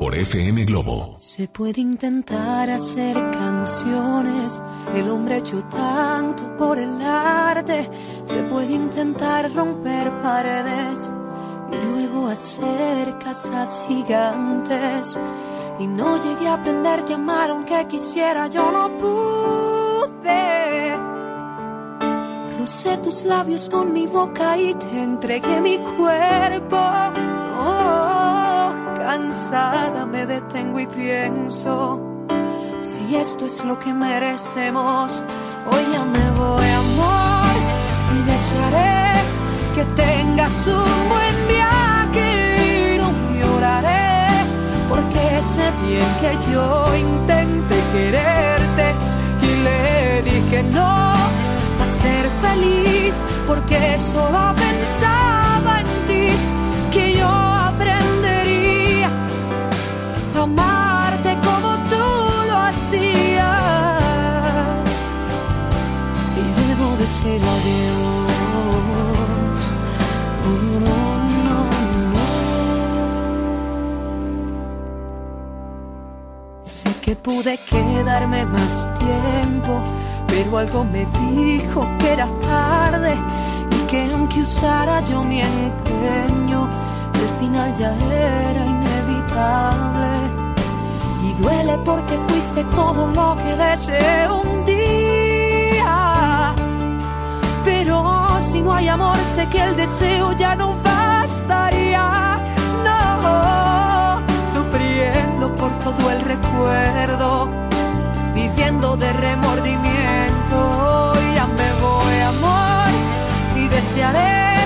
Por FM Globo. Se puede intentar hacer canciones, el hombre hecho tanto por el arte. Se puede intentar romper paredes y luego hacer casas gigantes. y no llegué a aprender a amar aunque quisiera, yo no pude. Crucé tus labios con mi boca y te entregué mi cuerpo. Cansada me detengo y pienso, si esto es lo que merecemos, hoy ya me voy amor y desearé que tengas un buen viaje y no lloraré porque sé bien que yo intenté quererte y le dije no a ser feliz porque solo pensaba decir adiós que pude quedarme más tiempo, pero algo me dijo que era tarde y que aunque usara yo mi empeño, el final ya era inevitable. Y duele porque fuiste todo lo que deseé un día. Pero si no hay amor, sé que el deseo ya no bastaría. No sufriendo por todo el recuerdo, viviendo de remordimiento. Ya me voy, amor, y desearé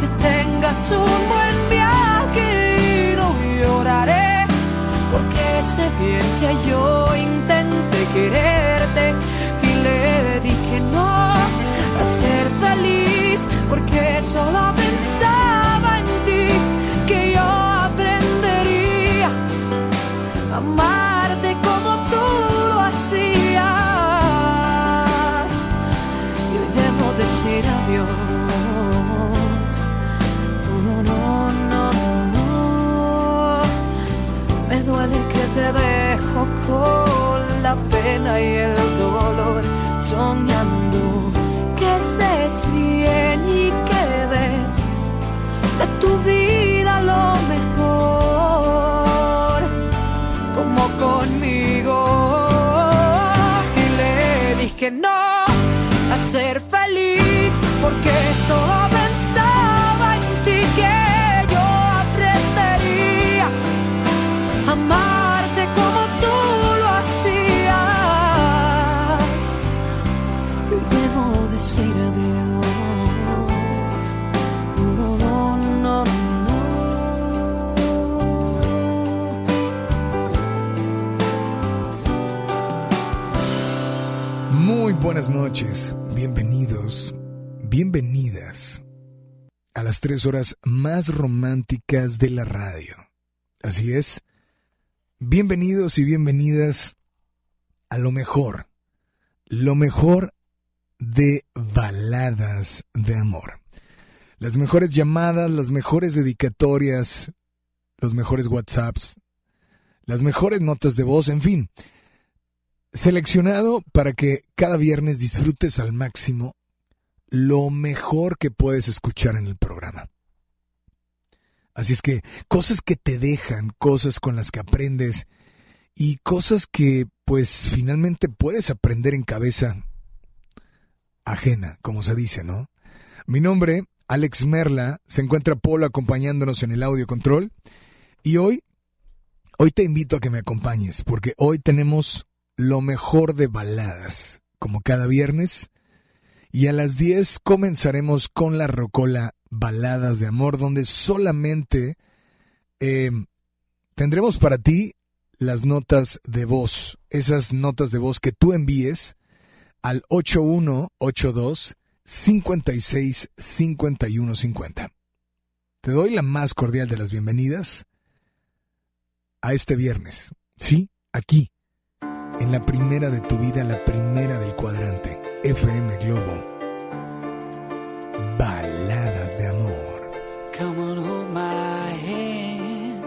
que tengas un buen viaje no lloraré, porque sé bien que yo intenté quererte te dejo con la pena y el dolor, buenas noches, bienvenidos, bienvenidas a las tres horas más románticas de la radio. Así es, bienvenidos y bienvenidas a lo mejor, lo mejor de baladas de amor. Las mejores llamadas, las mejores dedicatorias, los mejores WhatsApps, las mejores notas de voz, en fin seleccionado para que cada viernes disfrutes al máximo lo mejor que puedes escuchar en el programa. Así es que cosas que te dejan, cosas con las que aprendes y cosas que pues finalmente puedes aprender en cabeza ajena, como se dice, ¿no? Mi nombre, Alex Merla, se encuentra Polo acompañándonos en el audio control y hoy, hoy te invito a que me acompañes porque hoy tenemos lo mejor de baladas, como cada viernes. Y a las 10 comenzaremos con la rocola Baladas de Amor, donde solamente eh, tendremos para ti las notas de voz, esas notas de voz que tú envíes al 8182 56 51 50. Te doy la más cordial de las bienvenidas a este viernes, ¿sí? Aquí, en la primera de tu vida, la primera del cuadrante, FM Globo. Baladas de amor. Come on, hold my hand.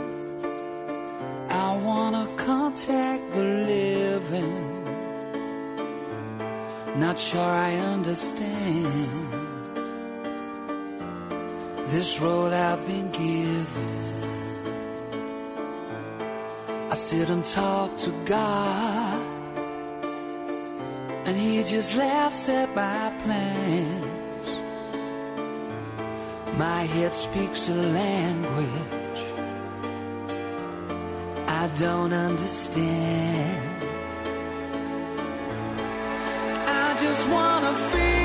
I wanna contact the living. Not sure I understand this road I've been given. I sit and talk to God. And he just laughs at my plans. My head speaks a language I don't understand. I just wanna feel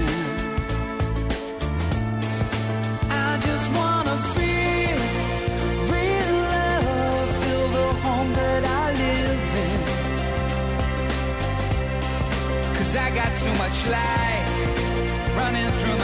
Too much light running through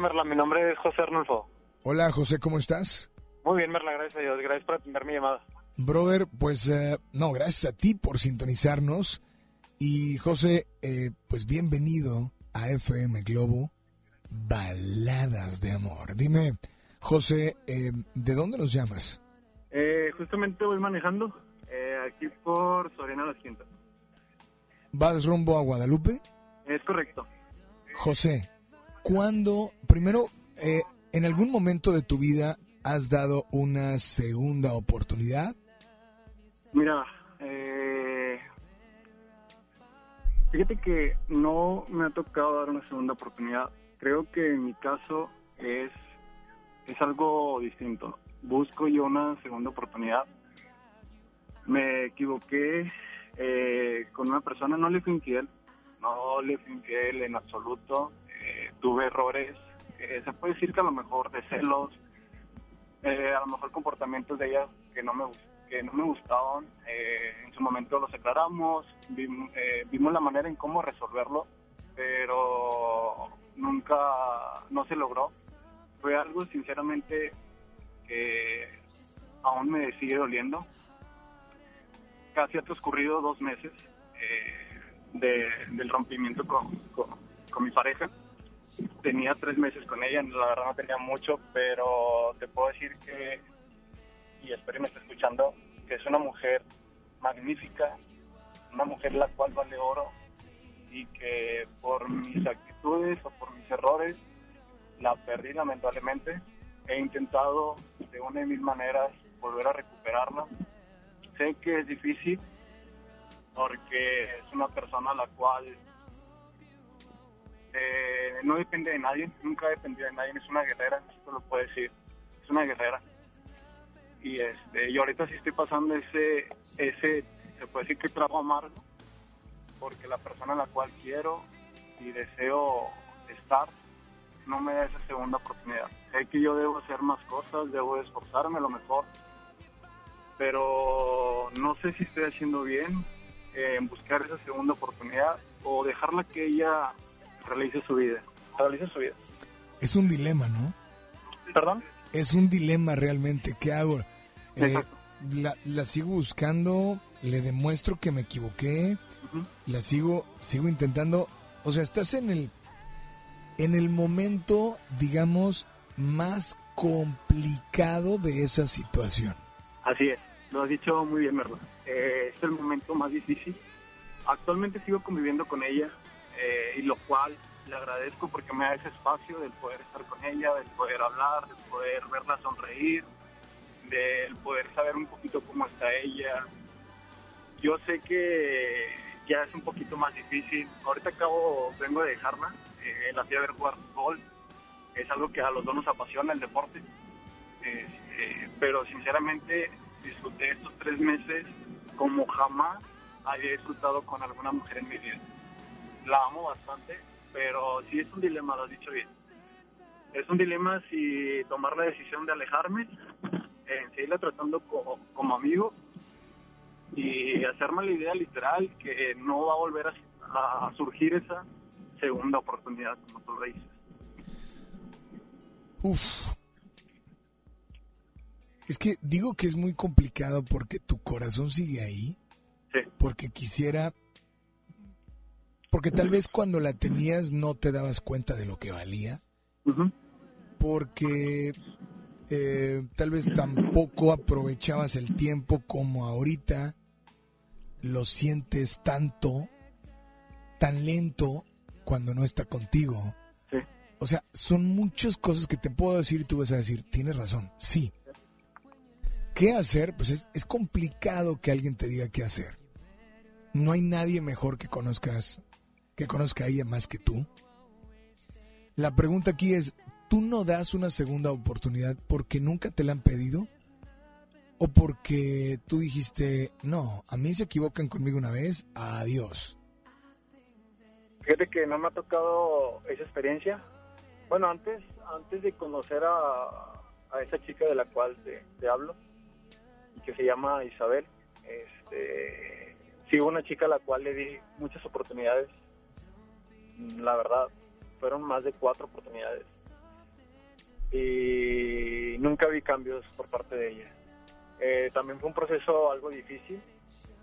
Merla? Mi nombre es José Arnulfo. Hola, José, ¿cómo estás? Muy bien, Merla, gracias a Dios. Gracias por atender mi llamada. Brother, pues eh, no, gracias a ti por sintonizarnos. Y José, eh, pues bienvenido a FM Globo, Baladas de Amor. Dime, José, eh, ¿de dónde nos llamas? Eh, justamente voy manejando eh, aquí por Soriana Las Quintas. ¿Vas rumbo a Guadalupe? Es correcto. José, ¿cuándo, primero, eh, en algún momento de tu vida has dado una segunda oportunidad? Mira, eh, fíjate que no me ha tocado dar una segunda oportunidad. Creo que en mi caso es, es algo distinto. Busco yo una segunda oportunidad. Me equivoqué eh, con una persona, no le fui infiel, no le fui infiel en absoluto. Tuve errores, eh, se puede decir que a lo mejor de celos, eh, a lo mejor comportamientos de ella que no me que no me gustaban. Eh, en su momento los aclaramos, vim- eh, vimos la manera en cómo resolverlo, pero nunca, no se logró. Fue algo sinceramente que aún me sigue doliendo. Casi ha transcurrido dos meses eh, de- del rompimiento con, con- con mi pareja. Tenía tres meses con ella, la verdad no tenía mucho, pero te puedo decir que, y espero que me esté escuchando, que es una mujer magnífica, una mujer la cual vale oro y que por mis actitudes o por mis errores la perdí lamentablemente. He intentado de una de mis maneras volver a recuperarla. Sé que es difícil porque es una persona la cual eh, no depende de nadie, nunca ha dependido de nadie, es una guerrera, esto lo puedo decir, es una guerrera. Y este, yo ahorita sí estoy pasando ese, ese, se puede decir que trago amargo, porque la persona a la cual quiero y deseo estar no me da esa segunda oportunidad. Sé que yo debo hacer más cosas, debo esforzarme lo mejor, pero no sé si estoy haciendo bien en buscar esa segunda oportunidad o dejarla que ella realice su vida. Realice su vida. Es un dilema, ¿no? ¿Perdón? Es un dilema realmente. ¿Qué hago? Eh, la, la sigo buscando, le demuestro que me equivoqué, la sigo, sigo intentando. O sea, estás en el, en el momento, digamos, más complicado de esa situación. Así es, lo has dicho muy bien, Merla. Eh, es el momento más difícil. Actualmente sigo conviviendo con ella eh, y lo cual le agradezco porque me da ese espacio del poder estar con ella, del poder hablar, del poder verla sonreír, del poder saber un poquito cómo está ella. Yo sé que ya es un poquito más difícil. Ahorita acabo, vengo de dejarla, eh, la fui a ver jugar fútbol. Es algo que a los dos nos apasiona, el deporte. Este, pero sinceramente disfruté estos tres meses como jamás había disfrutado con alguna mujer en mi vida. La amo bastante, pero sí es un dilema, lo has dicho bien. Es un dilema si tomar la decisión de alejarme, eh, seguirla tratando como, como amigo y hacerme la idea literal que no va a volver a, a surgir esa segunda oportunidad, como tú lo dices. Uf. Es que digo que es muy complicado porque tu corazón sigue ahí, Sí, porque quisiera, porque tal vez cuando la tenías no te dabas cuenta de lo que valía, porque eh, tal vez tampoco aprovechabas el tiempo como ahorita lo sientes tanto, tan lento cuando no está contigo. sí. O sea, son muchas cosas que te puedo decir y tú vas a decir, tienes razón, sí. ¿Qué hacer? Pues es, es complicado que alguien te diga qué hacer. No hay nadie mejor que conozcas, que conozca a ella más que tú. La pregunta aquí es, ¿tú no das una segunda oportunidad porque nunca te la han pedido? ¿O porque tú dijiste, no, a mí se equivocan conmigo una vez, adiós? Fíjate que no me ha tocado esa experiencia. Bueno, antes, antes de conocer a, a esa chica de la cual te, te hablo, que se llama Isabel, este, sí hubo una chica a la cual le di muchas oportunidades. La verdad, fueron más de cuatro oportunidades. Y nunca vi cambios por parte de ella. Eh, también fue un proceso algo difícil,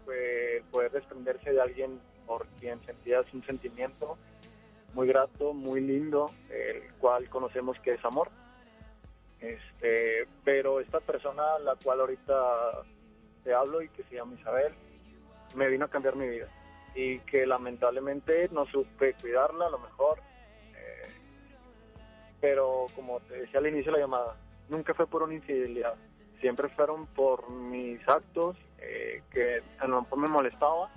fue poder desprenderse de alguien por quien sentías un sentimiento muy grato, muy lindo, el cual conocemos que es amor. Este, pero esta persona, la cual ahorita te hablo y que se llama Isabel, me vino a cambiar mi vida y que lamentablemente no supe cuidarla a lo mejor. eh, pero como te decía al inicio de la llamada, nunca fue por una infidelidad, siempre fueron por mis actos eh, que a lo mejor me molestaba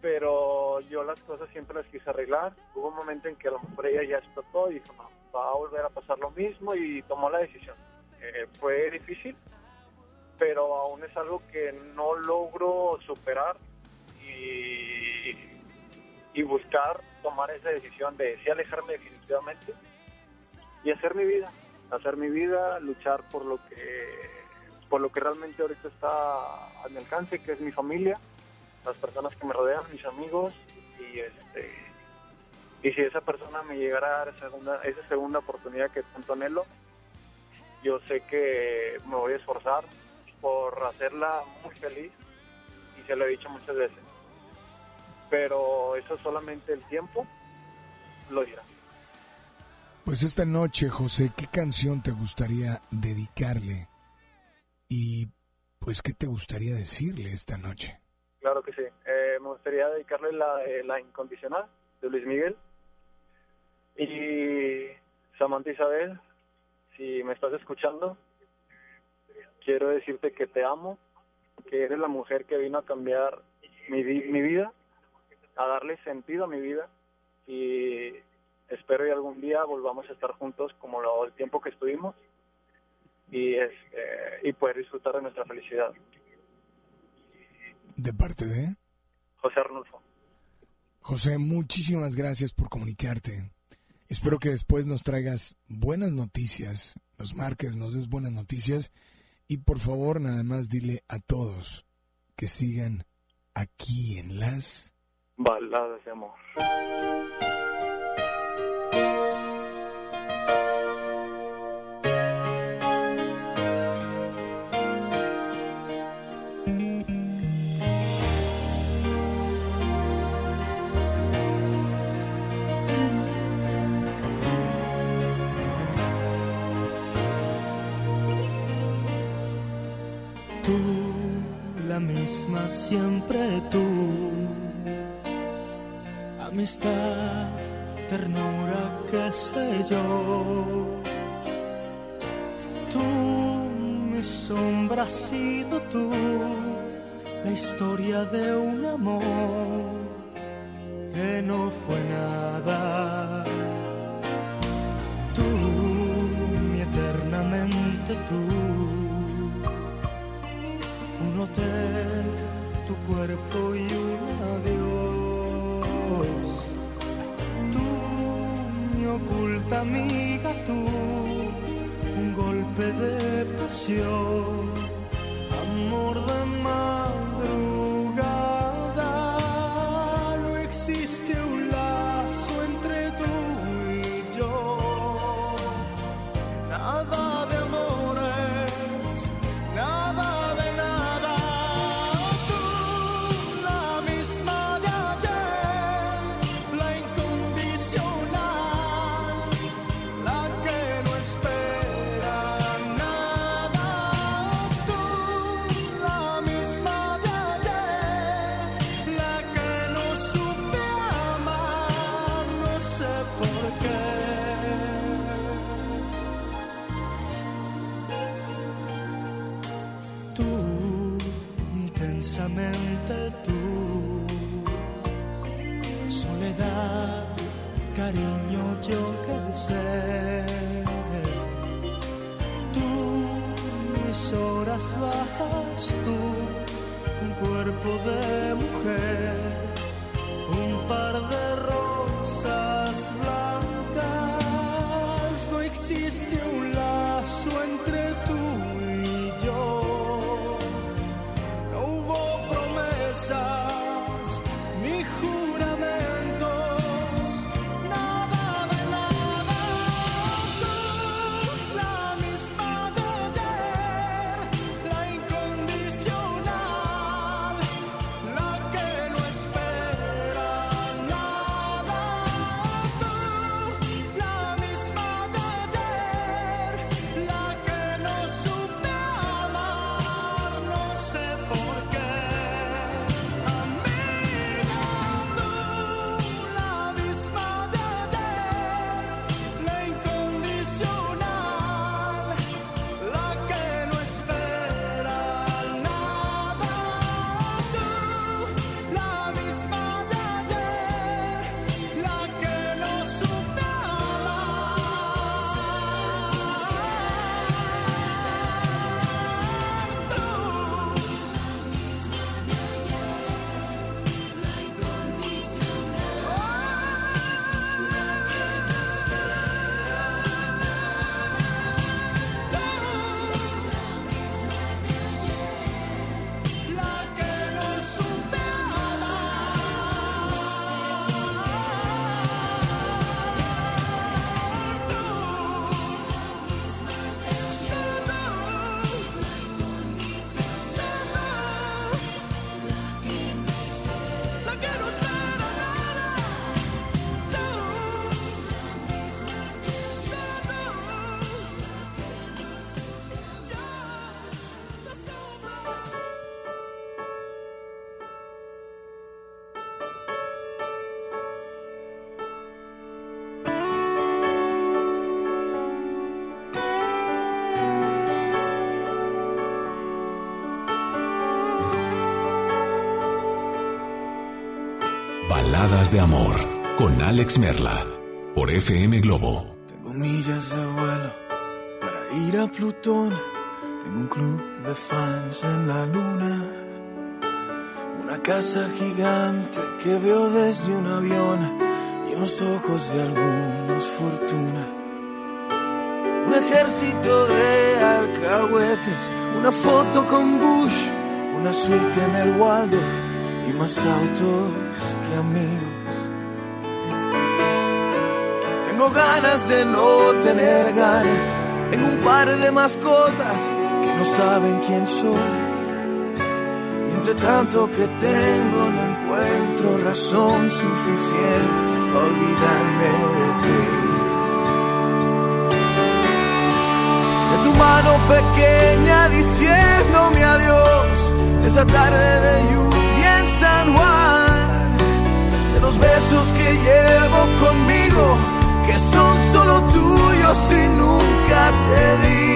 pero yo las cosas siempre las quise arreglar. Hubo un momento en que a lo mejor ella ya explotó y dijo, no, va a volver a pasar lo mismo y tomó la decisión. Eh, fue difícil, pero aún es algo que no logro superar y, buscar tomar esa decisión de sí alejarme definitivamente y hacer mi vida, hacer mi vida, luchar por lo que por lo que realmente ahorita está a mi alcance, que es mi familia, las personas que me rodean, mis amigos, y este y si esa persona me llegara a dar esa segunda oportunidad que tanto anhelo, yo sé que me voy a esforzar por hacerla muy feliz, y se lo he dicho muchas veces. Pero eso solamente el tiempo lo dirá. Pues esta noche, José, ¿qué canción te gustaría dedicarle? Y pues, ¿qué te gustaría decirle esta noche? Claro que sí. Eh, me gustaría dedicarle la, de la incondicional de Luis Miguel. Y Samantha Isabel, si me estás escuchando, quiero decirte que te amo, que eres la mujer que vino a cambiar mi, mi vida, a darle sentido a mi vida y espero que algún día volvamos a estar juntos como lo, el tiempo que estuvimos y, este, y poder disfrutar de nuestra felicidad. De parte de... José Arnulfo. José, muchísimas gracias por comunicarte. Espero que después nos traigas buenas noticias, nos marques, nos des buenas noticias y por favor nada más dile a todos que sigan aquí en las... Baladas de amor. La misma siempre tú. Amistad, ternura, qué sé yo. Tú, mi sombra has sido tú. La historia de un amor que no fue nada. Tú, mi eternamente tú un hotel, tu cuerpo y un adiós. 秋 Baladas de Amor con Alex Merla por FM Globo. Tengo millas de vuelo para ir a Plutón. Tengo un club de fans en la luna. Una casa gigante que veo desde un avión y en los ojos de algunos fortuna. Un ejército de alcahuetes, una foto con Bush, una suite en el Waldorf y más autos que amigos. Tengo ganas de no tener ganas. Tengo un par de mascotas que no saben quién soy. Y entre tanto que tengo no encuentro razón suficiente para olvidarme de ti. De tu mano pequeña diciéndome adiós. Esa tarde de lluvia en San Juan. De los besos que llevo conmigo que son solo tuyos y nunca te di.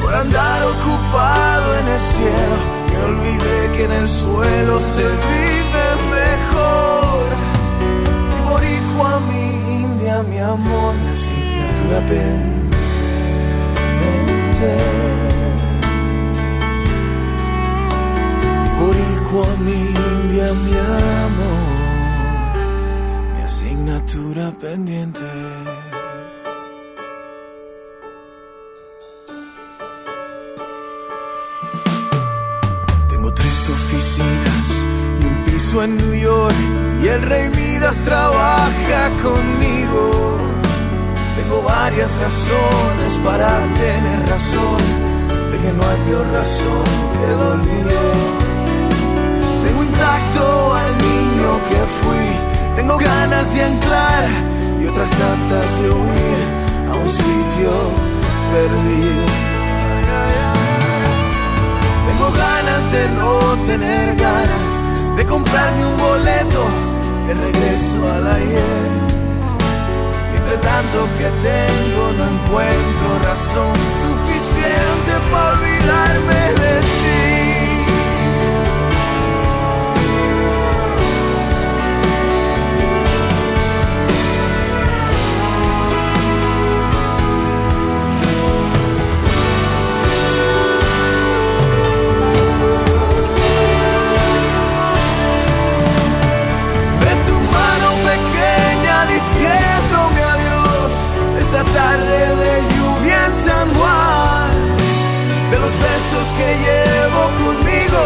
Por andar ocupado en el cielo, me olvidé que en el suelo se vive mejor. Boricua, mi india, mi amor, mi asignatura pendiente. Boricua, mi india, mi amor pendiente. Tengo tres oficinas y un piso en New York y el rey Midas trabaja conmigo. Tengo varias razones para tener razón de que no hay peor razón que olvido. Tengo intacto al niño que fui. Tengo ganas de anclar y otras tantas de huir a un sitio perdido. Tengo ganas de no tener ganas de comprarme un boleto de regreso al ayer. Entre tanto que tengo no encuentro razón suficiente para olvidarme de ti. Tarde de lluvia en San Juan. De los besos que llevo conmigo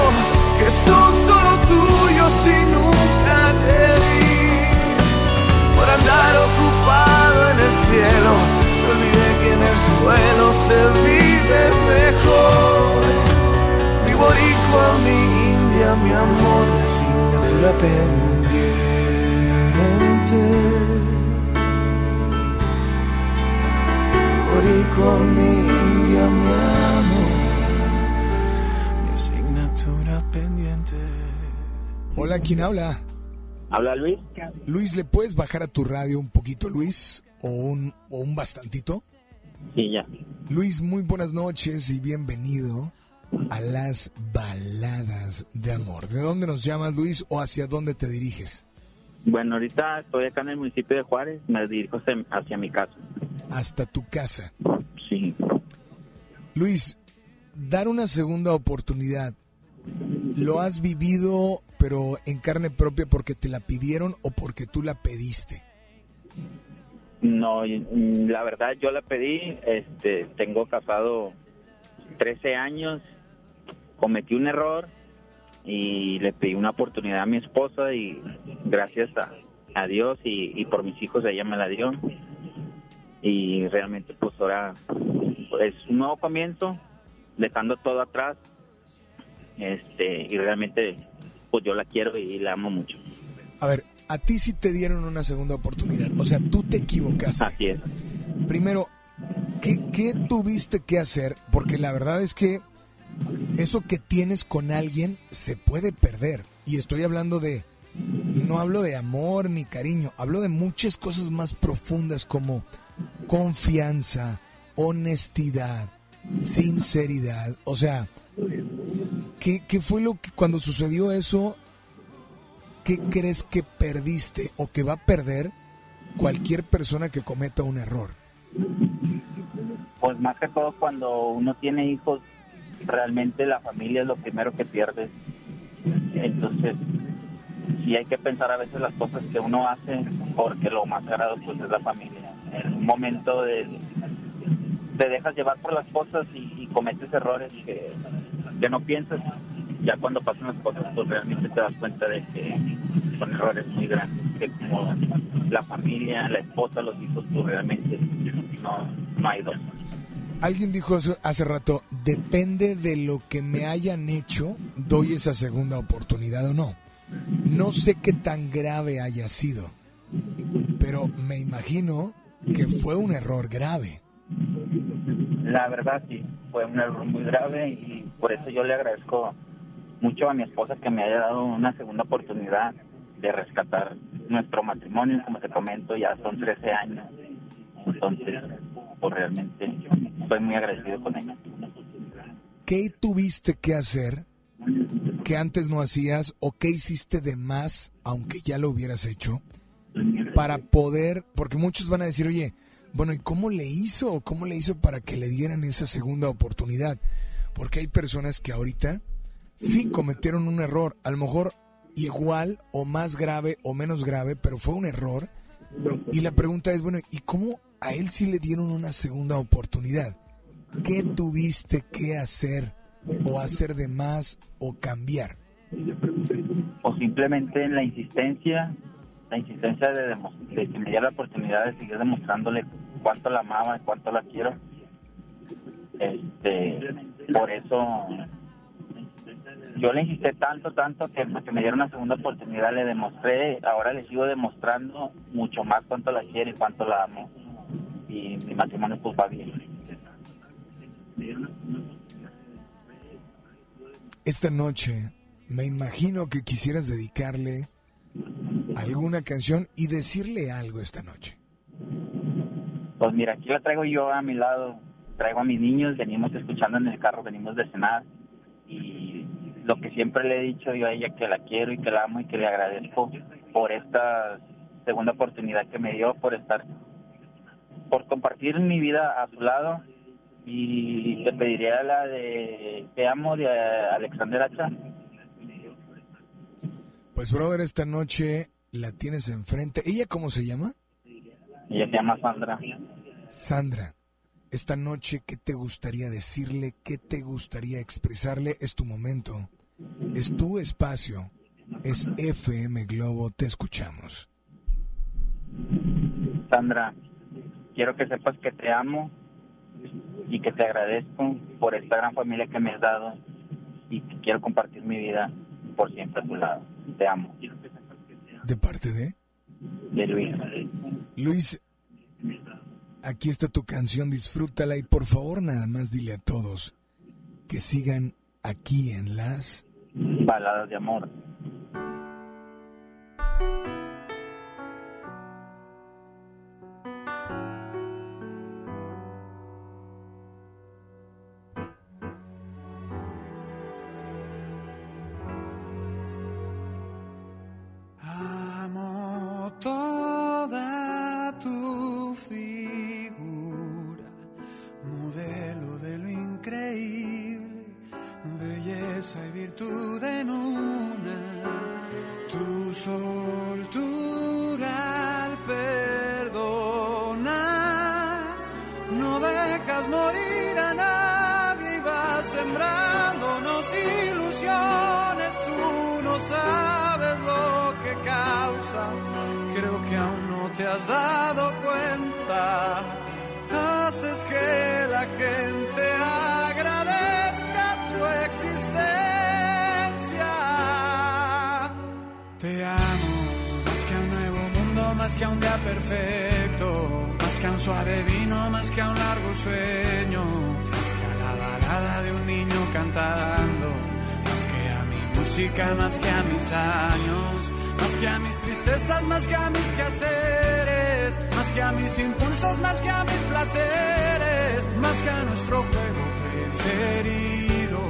que son solo tuyos y nunca te di. Por andar ocupado en el cielo me olvidé que en el suelo se vive mejor. Mi boricua, mi india, mi amor, mi asignatura pendiente. Boricua, mi india, mi amor, mi asignatura pendiente. Hola, ¿quién habla? Habla Luis. Luis, ¿le puedes bajar a tu radio un poquito, Luis? ¿O un, o un bastantito? Sí, ya. Luis, muy buenas noches y bienvenido a las baladas de amor. ¿De dónde nos llamas, Luis, o hacia dónde te diriges? Bueno, ahorita estoy acá en el municipio de Juárez, me dirijo hacia, mi casa. Hasta tu casa. Sí. Luis, dar una segunda oportunidad, ¿lo has vivido pero en carne propia porque te la pidieron o porque tú la pediste? No, mm, la verdad yo la pedí, este, tengo casado 13 años, cometí un error y le pedí una oportunidad a mi esposa y gracias a, a Dios y, y por mis hijos ella me la dio. Y realmente pues ahora es un nuevo comienzo, dejando todo atrás. Este, y realmente pues yo la quiero y la amo mucho. A ver, a ti sí te dieron una segunda oportunidad, o sea, tú te equivocaste. Así es. Primero, ¿qué, qué tuviste que hacer? Porque la verdad es que eso que tienes con alguien se puede perder. Y estoy hablando de, no hablo de amor ni cariño, hablo de muchas cosas más profundas como confianza, honestidad, sinceridad. O sea, ¿qué, qué fue lo que cuando sucedió eso? ¿qué crees que perdiste o que va a perder cualquier persona que cometa un error? Pues más que todo cuando uno tiene hijos, realmente la familia es lo primero que pierde. Entonces, sí hay que pensar a veces las cosas que uno hace porque lo más sagrado pues es la familia. En un momento de te dejas llevar por las cosas y, cometes errores que, no piensas. Ya cuando pasan las cosas pues realmente te das cuenta de que son errores muy grandes, que como la familia, la esposa, los hijos, pues realmente no hay dos. Alguien dijo hace rato, depende de lo que me hayan hecho, doy esa segunda oportunidad o no. No sé qué tan grave haya sido, pero me imagino que fue un error grave. La verdad sí, fue un error muy grave y por eso yo le agradezco mucho a mi esposa que me haya dado una segunda oportunidad de rescatar nuestro matrimonio, como te comento, ya son 13 años. Entonces, realmente estoy muy agradecido con ella. ¿Qué tuviste que hacer que antes no hacías o qué hiciste de más, aunque ya lo hubieras hecho, para poder, porque muchos van a decir, oye, bueno, ¿y cómo le hizo? ¿Cómo le hizo para que le dieran esa segunda oportunidad? Porque hay personas que ahorita sí cometieron un error, a lo mejor igual o más grave o menos grave, pero fue un error. Y la pregunta es, bueno, ¿y cómo a él sí le dieron una segunda oportunidad? ¿Qué tuviste que hacer o hacer de más o cambiar? O simplemente la insistencia, la insistencia de, de que me diera la oportunidad de seguir demostrándole cuánto la amaba y cuánto la quiero. Este, por eso yo le insistí tanto, tanto que, que me diera una segunda oportunidad, le demostré, ahora le sigo demostrando mucho más cuánto la quiero y cuánto la amo. Y mi matrimonio pues va bien. Esta noche me imagino que quisieras dedicarle alguna canción y decirle algo esta noche. Pues mira, aquí la traigo yo a mi lado, traigo a mis niños, venimos escuchando en el carro, venimos de cenar y lo que siempre le he dicho yo a ella que la quiero y que la amo y que le agradezco por esta segunda oportunidad que me dio, por estar, por compartir mi vida a su lado y le pediría la de Te amo de Alexander Hacha. Pues brother, esta noche la tienes enfrente. ¿Ella cómo se llama? Ella se llama Sandra. Sandra, esta noche, ¿qué te gustaría decirle? ¿Qué te gustaría expresarle? Es tu momento, es tu espacio, es FM Globo, te escuchamos. Sandra, quiero que sepas que te amo y que te agradezco por esta gran familia que me has dado y que quiero compartir mi vida por siempre a tu lado. Te amo. ¿De parte de? De Luis. Luis, aquí está tu canción, disfrútala y por favor nada más dile a todos que sigan aquí en las baladas de amor. más que a mis quehaceres, más que a mis impulsos, más que a mis placeres, más que a nuestro juego preferido,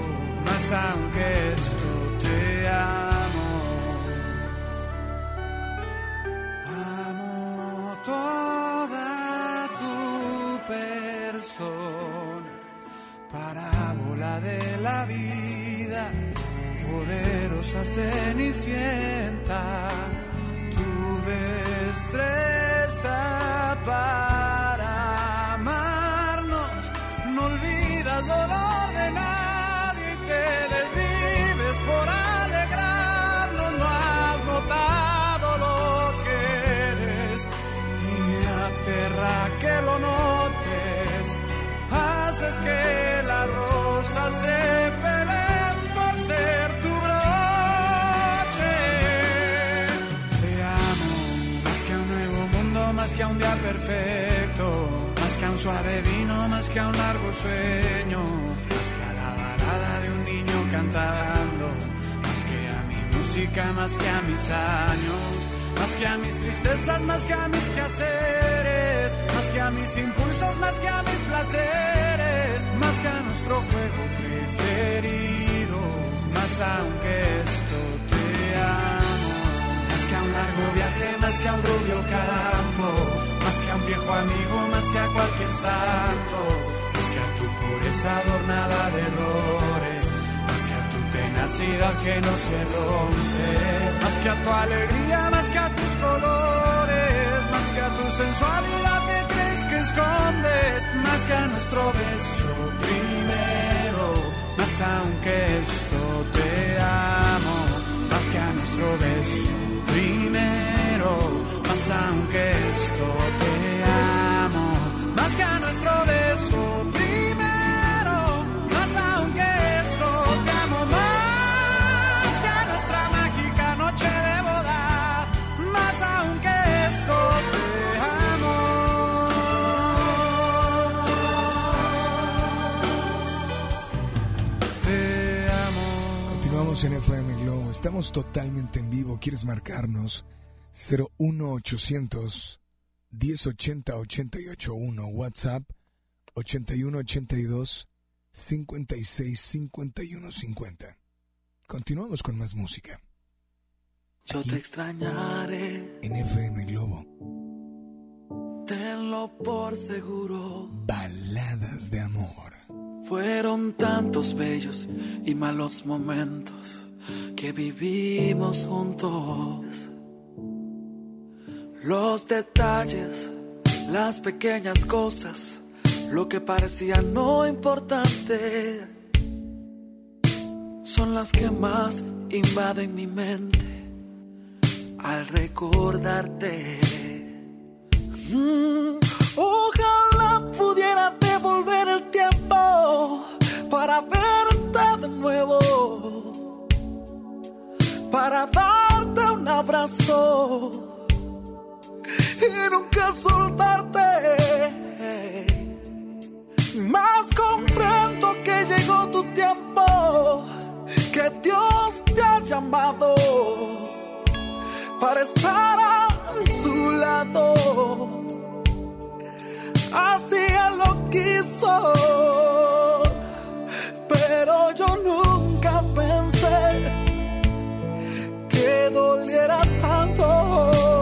más aunque esto te amo. Amo toda tu persona, parábola de la vida, poderosa cenicienta que la rosa se pelee por ser tu broche. Te amo más que a un nuevo mundo, más que a un día perfecto, más que a un suave vino, más que a un largo sueño, más que a la balada de un niño cantando, más que a mi música, más que a mis años, más que a mis tristezas, más que a mis quehaceres, más que a mis impulsos, más que a mis placeres, más que a nuestro juego preferido, más aunque esto te amo, más que a un largo viaje, más que a un rubio campo, más que a un viejo amigo, más que a cualquier santo, más que a tu pureza adornada de errores, más que a tu tenacidad que no se rompe, más que a tu alegría, más que a tus colores, más que a tu sensualidad que crees que escondes, más que a nuestro beso más aunque esto te amo, más que a nuestro beso primero, más aunque esto te amo, más que a nuestro beso Estamos totalmente en vivo. ¿Quieres marcarnos? 01800 1080 881 WhatsApp 8182 56 51 50. Continuamos con más música Yo te extrañaré, en FM Globo. tenlo por seguro. Baladas de amor. Fueron tantos bellos y malos momentos que vivimos juntos. Los detalles, las pequeñas cosas, lo que parecía no importante, son las que más invaden mi mente al recordarte. Mm, ojalá pudiera devolver el tiempo para verte de nuevo, para darte un abrazo y nunca soltarte. Más comprendo que llegó tu tiempo, que Dios te ha llamado para estar a su lado. Así Él lo quiso, pero yo nunca pensé que doliera tanto.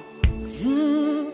Mm,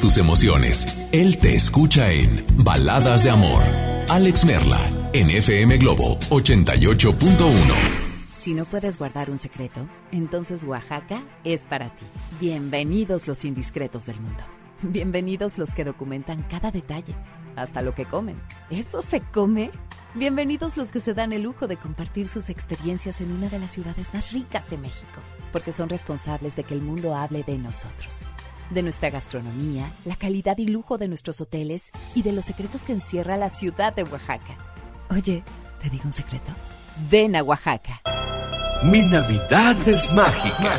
Tus emociones. Él te escucha en Baladas de Amor. Alex Merla, en FM Globo 88.1. Si no puedes guardar un secreto, entonces Oaxaca es para ti. Bienvenidos los indiscretos del mundo. Bienvenidos los que documentan cada detalle, hasta lo que comen. ¿Eso se come? Bienvenidos los que se dan el lujo de compartir sus experiencias en una de las ciudades más ricas de México, porque son responsables de que el mundo hable de nosotros de nuestra gastronomía, la calidad y lujo de nuestros hoteles y de los secretos que encierra la ciudad de Oaxaca. Oye, ¿te digo un secreto? Ven a Oaxaca. Mi Navidad es mágica.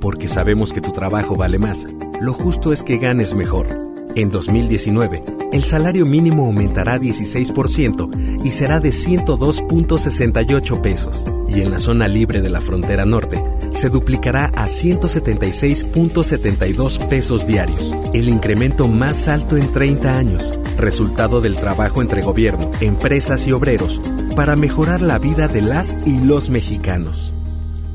Porque sabemos que tu trabajo vale más, lo justo es que ganes mejor. En 2019, el salario mínimo aumentará 16% y será de 102.68 pesos. Y en la zona libre de la frontera norte, se duplicará a 176.72 pesos diarios, el incremento más alto en 30 años, resultado del trabajo entre gobierno, empresas y obreros, para mejorar la vida de las y los mexicanos.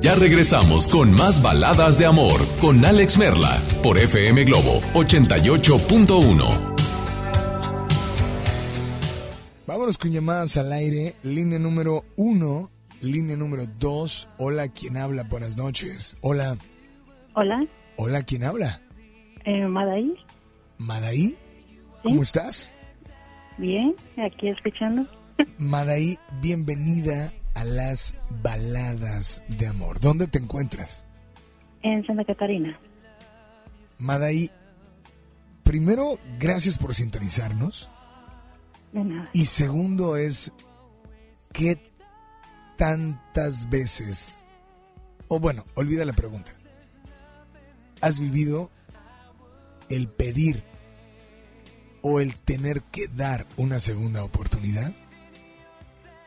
Ya regresamos con más baladas de amor con Alex Merla por FM Globo 88.1. Vámonos con llamadas al aire. Línea número uno, línea número dos. Hola, ¿quién habla? Buenas noches. Hola. Hola, Hola, ¿quién habla? eh, Madaí. Madaí. ¿Cómo estás? Bien, aquí escuchando. Madaí, bienvenida a las baladas de amor. ¿Dónde te encuentras? En Santa Catarina. Madaí, primero, gracias por sintonizarnos. De nada. Y segundo es, ¿qué tantas veces, o bueno, olvida la pregunta, has vivido el pedir o el tener que dar una segunda oportunidad?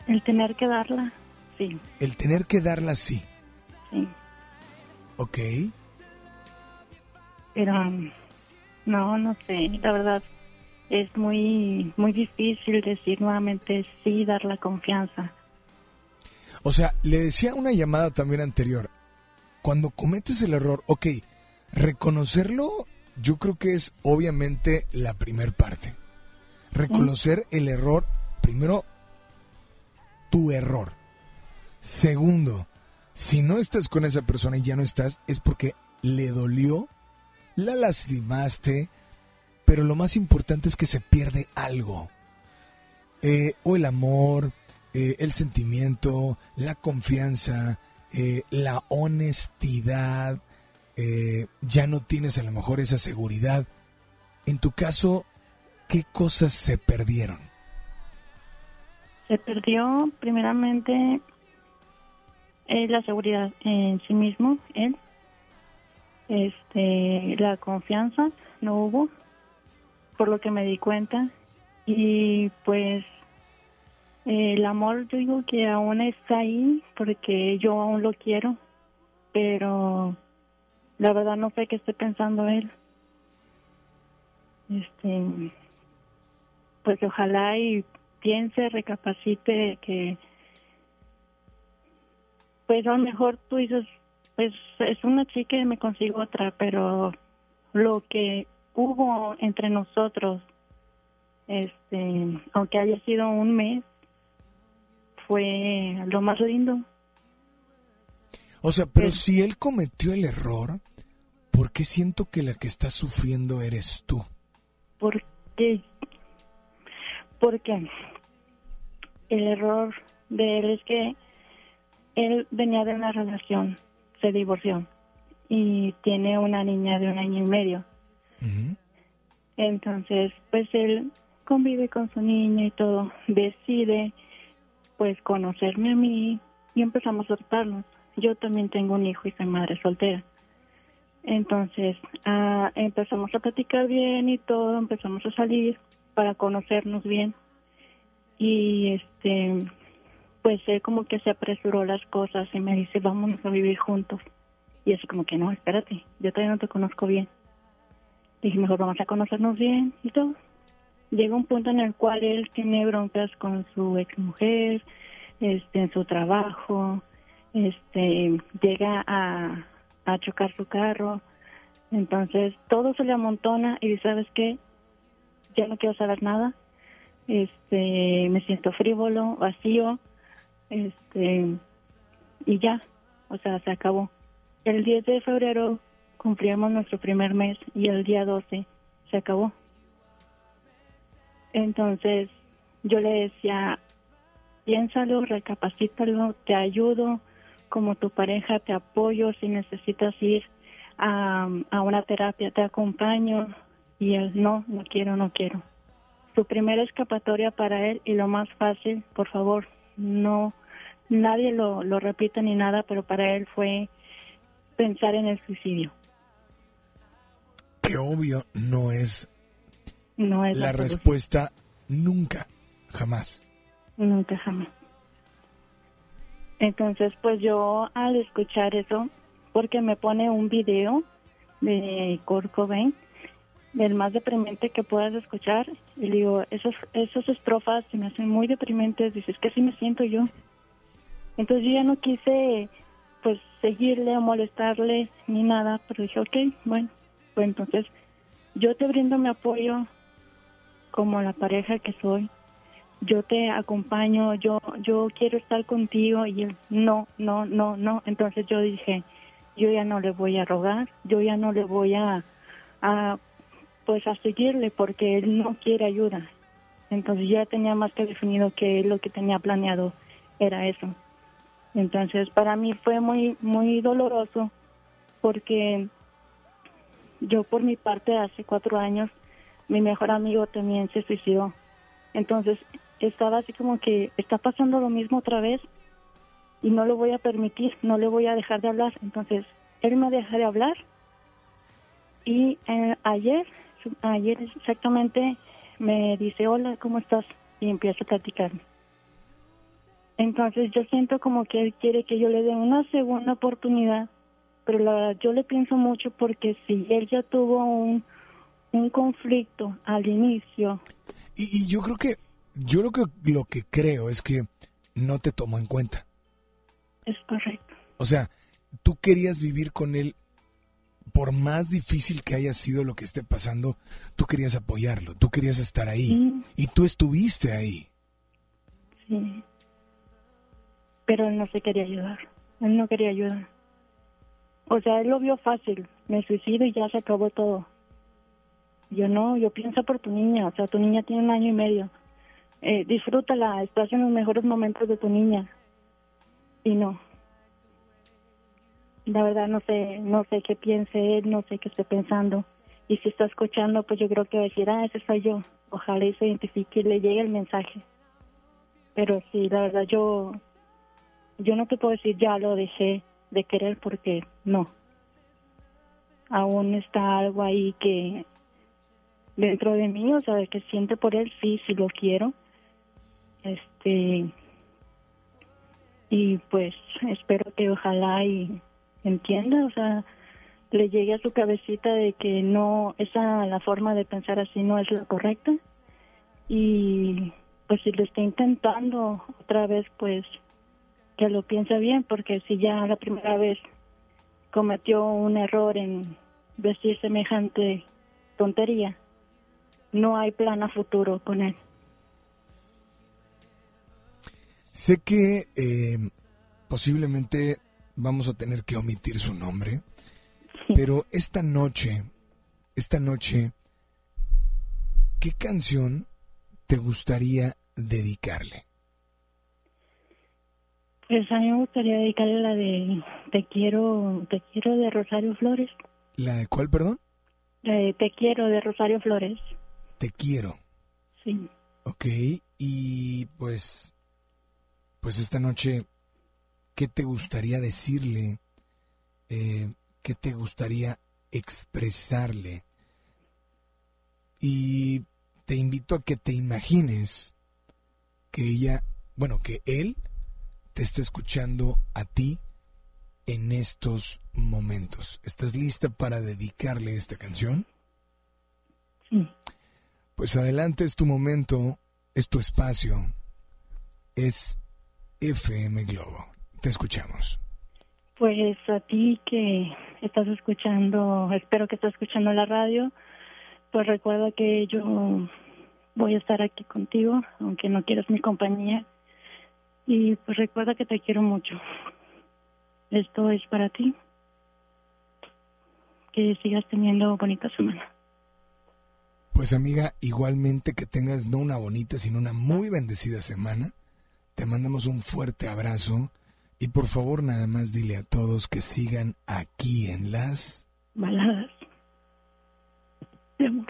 El tener que darla, sí, El tener que darla sí, sí. ¿ok? Pero um, no, no sé, la verdad es muy, muy difícil decir nuevamente sí, dar la confianza. O sea, le decía una llamada también anterior, cuando cometes el error, ok, reconocerlo yo creo que es obviamente la primer parte. Reconocer el error, primero, tu error. Segundo, si no estás con esa persona y ya no estás, es porque le dolió, la lastimaste, pero lo más importante es que se pierde algo. Eh, o el amor, eh, el sentimiento, la confianza, eh, la honestidad, ya no tienes a lo mejor esa seguridad. En tu caso, ¿qué cosas se perdieron? Se perdió primeramente eh, la seguridad en sí mismo, él. Este, la confianza no hubo, por lo que me di cuenta. Y pues el amor, yo digo que aún está ahí porque yo aún lo quiero, pero la verdad no sé qué esté pensando él. Este, pues ojalá y piense, recapacite que pues a lo mejor tú dices, pues es una chica y me consigo otra, pero lo que hubo entre nosotros, este, aunque haya sido un mes, fue lo más lindo. O sea, pero si él cometió el error, ¿por qué siento que la que está sufriendo eres tú? Porque, porque el error de él es que él venía de una relación, se divorció y tiene una niña de un año y medio. Entonces, pues él convive con su niña y todo, decide pues conocerme a mí y empezamos a tratarnos. Yo también tengo un hijo y soy madre soltera. Entonces, ah, empezamos a platicar bien y todo, empezamos a salir para conocernos bien. Y este, pues él como que se apresuró las cosas y me dice, vámonos a vivir juntos. Y así como que no, espérate, yo todavía no te conozco bien. Dije, mejor vamos a conocernos bien y todo. Llega un punto en el cual él tiene broncas con su exmujer, este, en su trabajo, este, llega a, a chocar su carro. Entonces todo se le amontona y sabes qué, ya no quiero saber nada. Este, me siento frívolo, vacío, este, y ya, o sea, se acabó. El 10 de febrero cumplíamos nuestro primer mes y el día 12 se acabó. Entonces yo le decía, piénsalo, recapacítalo, te ayudo, como tu pareja te apoyo, si necesitas ir a, a una terapia te acompaño y él no, no quiero, no quiero. Su primera escapatoria para él y lo más fácil, por favor, no, nadie lo, lo repite ni nada, pero para él fue pensar en el suicidio. Que obvio no es No es la respuesta nunca, jamás. Nunca jamás. Entonces, pues yo al escuchar eso, porque me pone un video de Kurt Cobain, del más deprimente que puedas escuchar. Y le digo, esos, esas estrofas se me hacen muy deprimentes. Dices, que así me siento yo. Entonces yo ya no quise pues seguirle o molestarle ni nada, pero dije, ok, bueno, pues entonces yo te brindo mi apoyo como la pareja que soy. Yo te acompaño, yo yo quiero estar contigo y él no, no, no, no. Entonces yo dije, yo ya no le voy a rogar, yo ya no le voy a pues a seguirle porque él no quiere ayuda. Entonces ya tenía más que definido que lo que tenía planeado era eso. Entonces para mí fue muy muy doloroso porque yo por mi parte hace cuatro años mi mejor amigo también se suicidó. Entonces estaba así como que está pasando lo mismo otra vez y no lo voy a permitir, no le voy a dejar de hablar. Entonces él me deja de hablar y eh, ayer, ayer exactamente me dice hola, ¿cómo estás? Y empieza a platicarme. Entonces yo siento como que él quiere que yo le dé una segunda oportunidad, pero la, yo le pienso mucho porque si él ya tuvo un, un conflicto al inicio. Y, y yo creo que, yo lo que, lo que creo es que no te tomó en cuenta. Es correcto. O sea, tú querías vivir con él, por más difícil que haya sido lo que esté pasando, tú querías apoyarlo, tú querías estar ahí. Sí. Y tú estuviste ahí. Sí. Pero él no se quería ayudar. Él no quería ayudar. O sea, él lo vio fácil. Me suicido y ya se acabó todo. Yo no, yo pienso por tu niña. O sea, tu niña tiene un año y medio. Eh, disfrútala, estás en los mejores momentos de tu niña. Y no. La verdad no sé, no sé qué piense él, no sé qué esté pensando. Y si está escuchando, pues yo creo que va a decir, ah, ese soy yo. Ojalá y se identifique y le llegue el mensaje. Pero sí, la verdad yo, yo no te puedo decir ya lo dejé de querer porque no. Aún está algo ahí que dentro de mí, o sea, que siente por él, sí, sí lo quiero. Este, y pues espero que ojalá y entienda, o sea, le llegue a su cabecita de que no, esa, la forma de pensar así no es la correcta. Y pues si lo está intentando otra vez, pues que lo piense bien, porque si ya la primera vez cometió un error en decir semejante tontería, no hay plan a futuro con él. Sé que eh, posiblemente vamos a tener que omitir su nombre, pero esta noche, esta noche, ¿qué canción te gustaría dedicarle? Pues a mí me gustaría dedicarle la de Te quiero, te quiero de Rosario Flores. ¿La de cuál, perdón? La de Te quiero de Rosario Flores. Te quiero. Sí. Ok, y pues, pues esta noche, ¿qué te gustaría decirle? Eh, ¿Qué te gustaría expresarle? Y te invito a que te imagines que ella, bueno, que él te está escuchando a ti en estos momentos. ¿Estás lista para dedicarle esta canción? Sí. Pues adelante es tu momento, es tu espacio, es FM Globo. Te escuchamos. Pues a ti que estás escuchando, espero que estás escuchando la radio, pues recuerda que yo voy a estar aquí contigo, aunque no quieras mi compañía. Y pues recuerda que te quiero mucho. Esto es para ti. Que sigas teniendo bonita semana. Pues amiga, igualmente que tengas no una bonita, sino una muy bendecida semana. Te mandamos un fuerte abrazo y por favor nada más dile a todos que sigan aquí en las baladas de amor.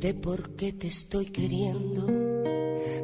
de por qué te estoy queriendo.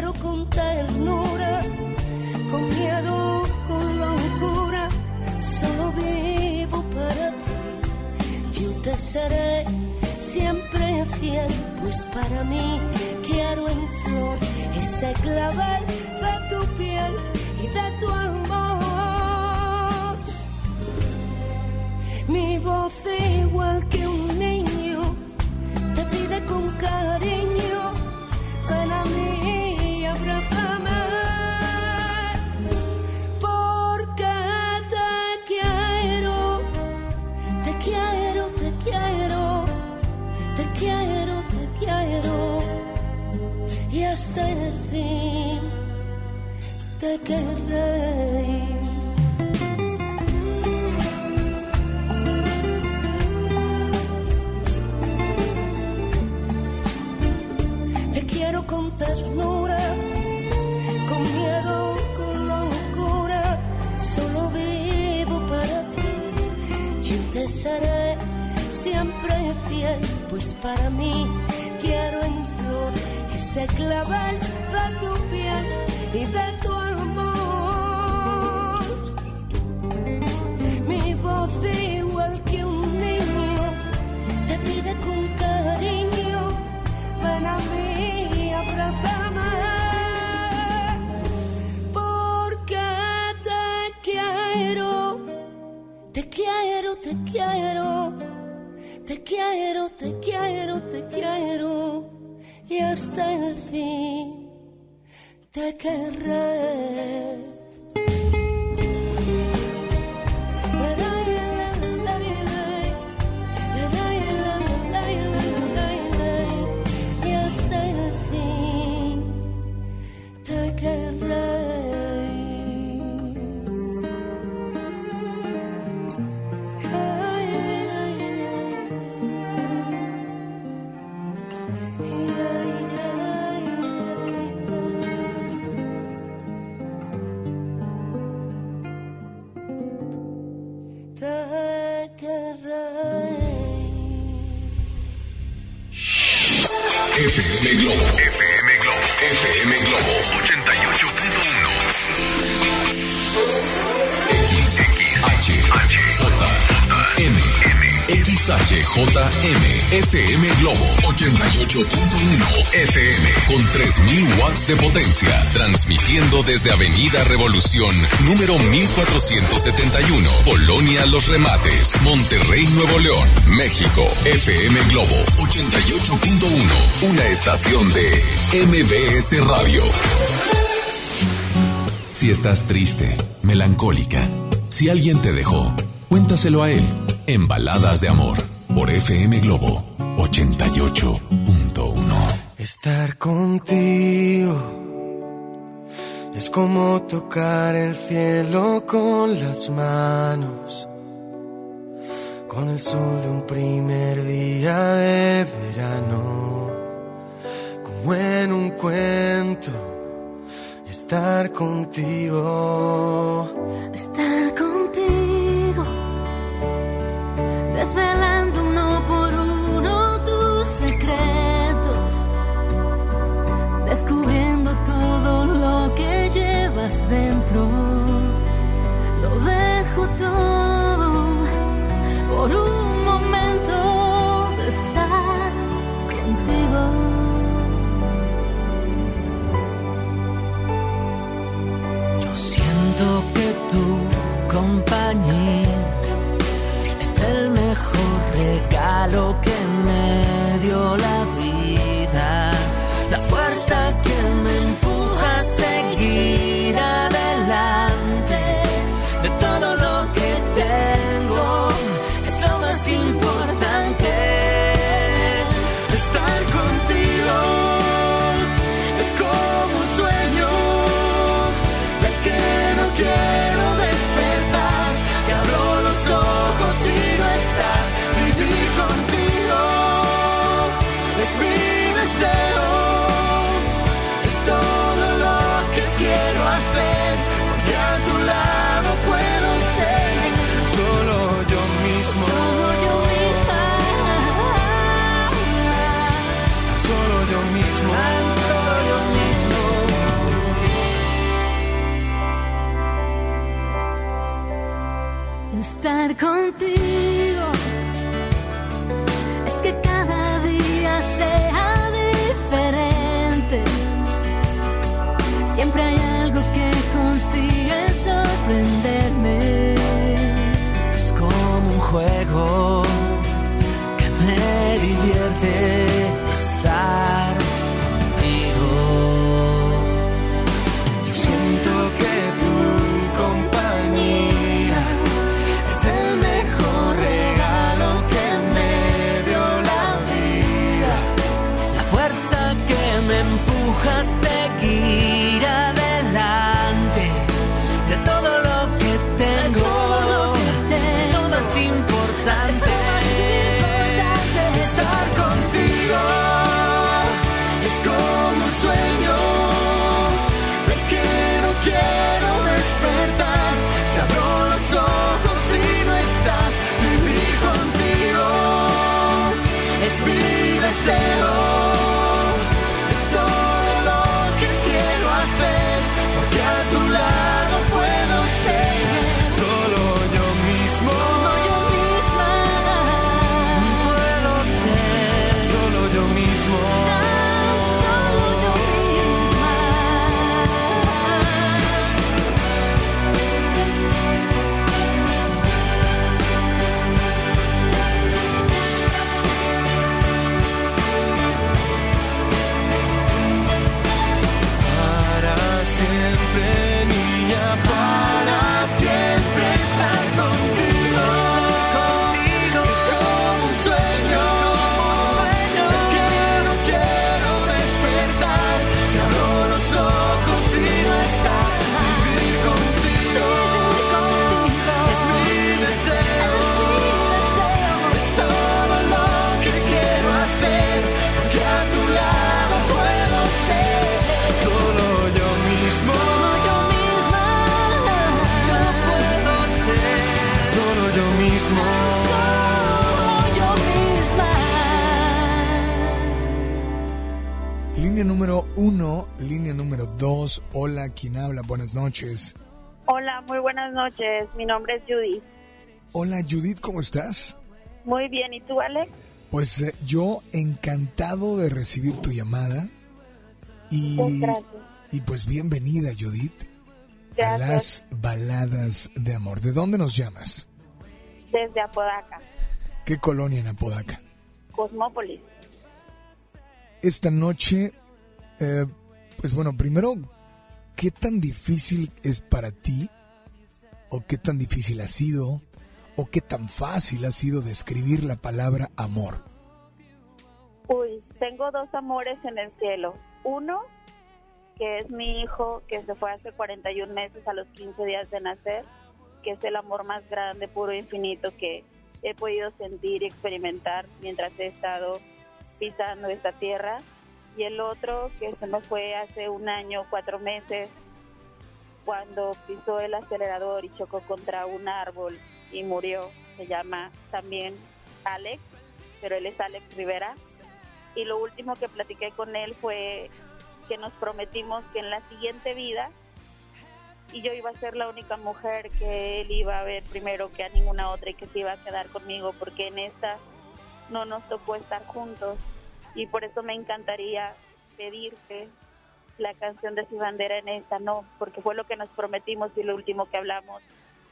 quiero con ternura, con miedo, con locura solo vivo para ti. Yo te seré siempre fiel, pues para mí quiero en flor ese clavel de tu piel y de tu amor. Mi voz te quiero con ternura, con miedo, con locura, solo vivo para ti. Yo te seré siempre fiel, pues para mí quiero en flor ese clavel de tu piel y de hasta el fin te querré. De potencia, transmitiendo desde Avenida Revolución, número 1471, Polonia Los Remates, Monterrey, Nuevo León, México. FM Globo 88.1, una estación de MBS Radio. Si estás triste, melancólica, si alguien te dejó, cuéntaselo a él en Baladas de Amor por FM Globo 88.1. Estar contigo. Es como tocar el cielo con las manos, con el sol de un primer día de verano, como en un cuento. Estar contigo, Estar contigo, desvelando dentro. Lo dejo todo por un momento de estar contigo. Yo siento que tu compañía es el mejor regalo que sorprenderme. Es como un juego que me divierte Hola, ¿quién habla? Buenas noches. Hola, muy buenas noches. Mi nombre es Judith. Hola, Judith, ¿cómo estás? Muy bien, ¿y tú, Alex? Pues eh, yo encantado de recibir tu llamada. Y, pues y pues bienvenida, Judith, a las baladas de amor. ¿De dónde nos llamas? Desde Apodaca. ¿Qué colonia en Apodaca? Cosmópolis. Esta noche eh, pues bueno, primero, ¿qué tan difícil es para ti? ¿O qué tan difícil ha sido? ¿O qué tan fácil ha sido describir la palabra amor? Uy, tengo dos amores en el cielo. Uno, que es mi hijo, que se fue hace 41 meses a los 15 días de nacer, que es el amor más grande, puro infinito que he podido sentir y experimentar mientras he estado pisando esta tierra. Y el otro, que se me fue hace un año, cuatro meses, cuando pisó el acelerador y chocó contra un árbol y murió. Se llama también Alex, pero él es Alex Rivera. Y lo último que platiqué con él fue que nos prometimos que en la siguiente vida y yo iba a ser la única mujer que él iba a ver primero que a ninguna otra y que se iba a quedar conmigo porque en esta no nos tocó estar juntos y por eso me encantaría pedirte la canción de su bandera en esta no porque fue lo que nos prometimos y lo último que hablamos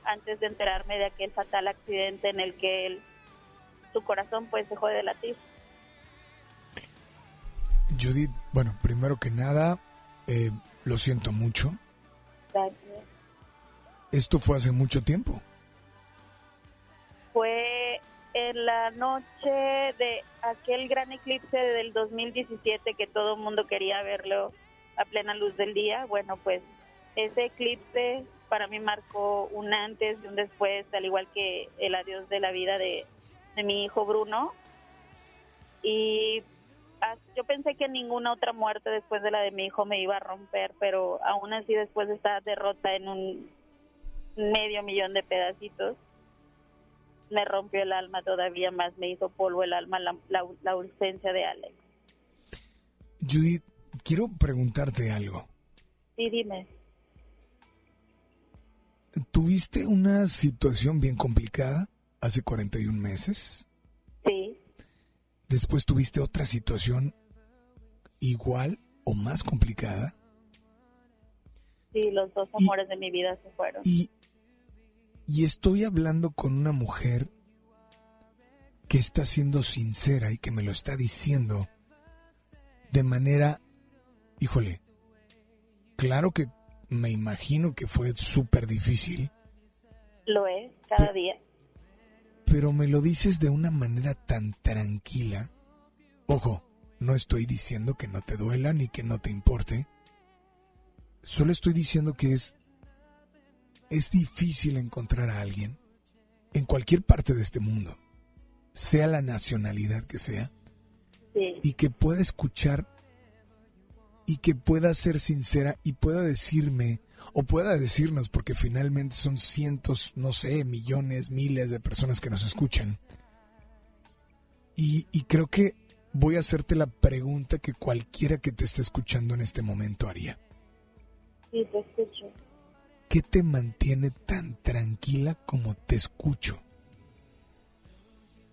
antes de enterarme de aquel fatal accidente en el que él su corazón pues dejó de latir Judith, bueno, primero que nada, eh, lo siento mucho. Gracias. Esto fue hace mucho tiempo. En la noche de aquel gran eclipse del 2017 que todo el mundo quería verlo a plena luz del día. Bueno, pues ese eclipse para mí marcó un antes y un después, al igual que el adiós de la vida de, de mi hijo Bruno. Y yo pensé que ninguna otra muerte después de la de mi hijo me iba a romper, pero aún así después de esta derrota en un medio millón de pedacitos, me rompió el alma todavía más, me hizo polvo el alma la, la, la ausencia de Alex. Judith, quiero preguntarte algo. Sí, dime. ¿Tuviste una situación bien complicada hace 41 meses. Sí, Después tuviste otra situación igual o más complicada. sí, los dos amores de mi vida se fueron. Y, y estoy hablando con una mujer que está siendo sincera y que me lo está diciendo de manera, híjole, claro que me imagino que fue súper difícil, Lo es, cada día. pero me lo dices de una manera tan tranquila. Ojo, no estoy diciendo que no te duela ni que no te importe. Solo estoy diciendo que es es difícil encontrar a alguien en cualquier parte de este mundo, sea la nacionalidad que sea, Sí. y que pueda escuchar y que pueda ser sincera y pueda decirme o pueda decirnos, porque finalmente son cientos, no sé, millones, miles de personas que nos escuchan. Y, y creo que voy a hacerte la pregunta que cualquiera que te esté escuchando en este momento haría. Sí, te escucho. ¿Qué te mantiene tan tranquila como te escucho?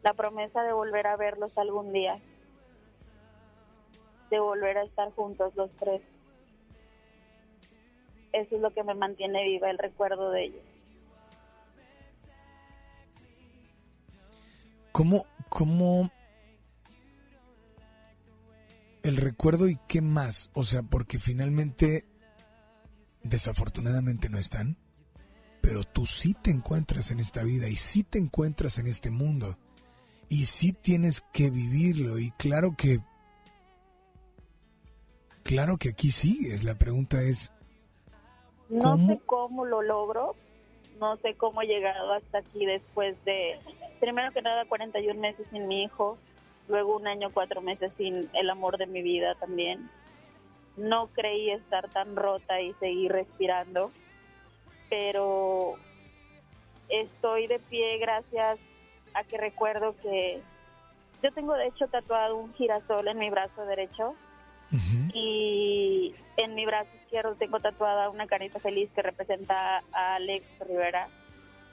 La promesa de volver a verlos algún día. De volver a estar juntos los tres. Eso es lo que me mantiene viva, el recuerdo de ellos. ¿Cómo, cómo el recuerdo y qué más? O sea, porque finalmente, desafortunadamente no están, pero tú sí te encuentras en esta vida y sí te encuentras en este mundo y sí tienes que vivirlo y claro que, claro que aquí sigues. La pregunta es, No ¿Cómo? sé cómo lo logro, no sé cómo he llegado hasta aquí después de, primero que nada, 41 meses sin mi hijo, luego un año, cuatro meses sin el amor de mi vida también. No creí estar tan rota y seguir respirando, pero estoy de pie gracias a que recuerdo que yo tengo de hecho tatuado un girasol en mi brazo derecho y en mi brazo izquierdo tengo tatuada una carita feliz que representa a Alex Rivera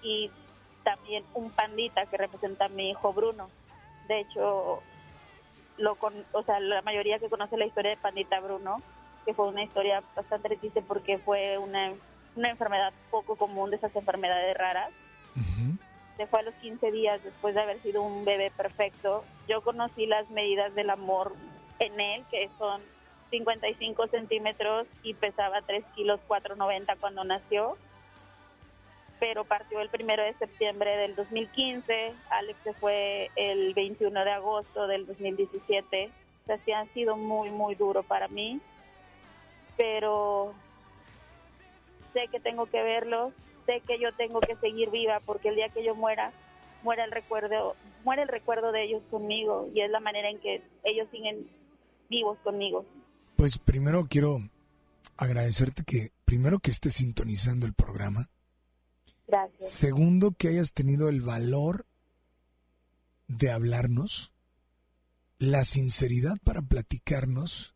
y también un pandita que representa a mi hijo Bruno. De hecho, lo con, o sea, la mayoría que conoce la historia de Pandita Bruno, que fue una historia bastante triste porque fue una, una enfermedad poco común de esas enfermedades raras. Se fue a los 15 días después de haber sido un bebé perfecto. Yo conocí las medidas del amor en él, que son 55 centímetros y pesaba 3 kilos 490 cuando nació. Pero partió el primero de septiembre del 2015. Alex se fue el 21 de agosto del 2017. O sea, sí ha sido muy, muy duro para mí. Pero sé que tengo que verlo, sé que yo tengo que seguir viva porque el día que yo muera, muera el recuerdo, muere el recuerdo de ellos conmigo y es la manera en que ellos siguen vivos conmigo. Pues primero quiero agradecerte que, primero que estés sintonizando el programa. Gracias. Segundo, que hayas tenido el valor de hablarnos, la sinceridad para platicarnos,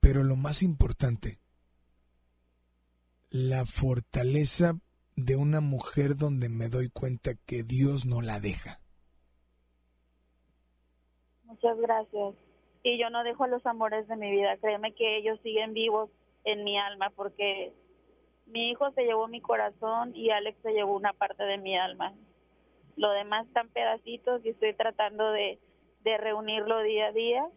pero lo más importante, la fortaleza de una mujer donde me doy cuenta que Dios no la deja. Muchas gracias. Y yo no dejo a los amores de mi vida. Créeme que ellos siguen vivos en mi alma porque mi hijo se llevó mi corazón y Alex se llevó una parte de mi alma. Lo demás están pedacitos y estoy tratando de, de reunirlo día a día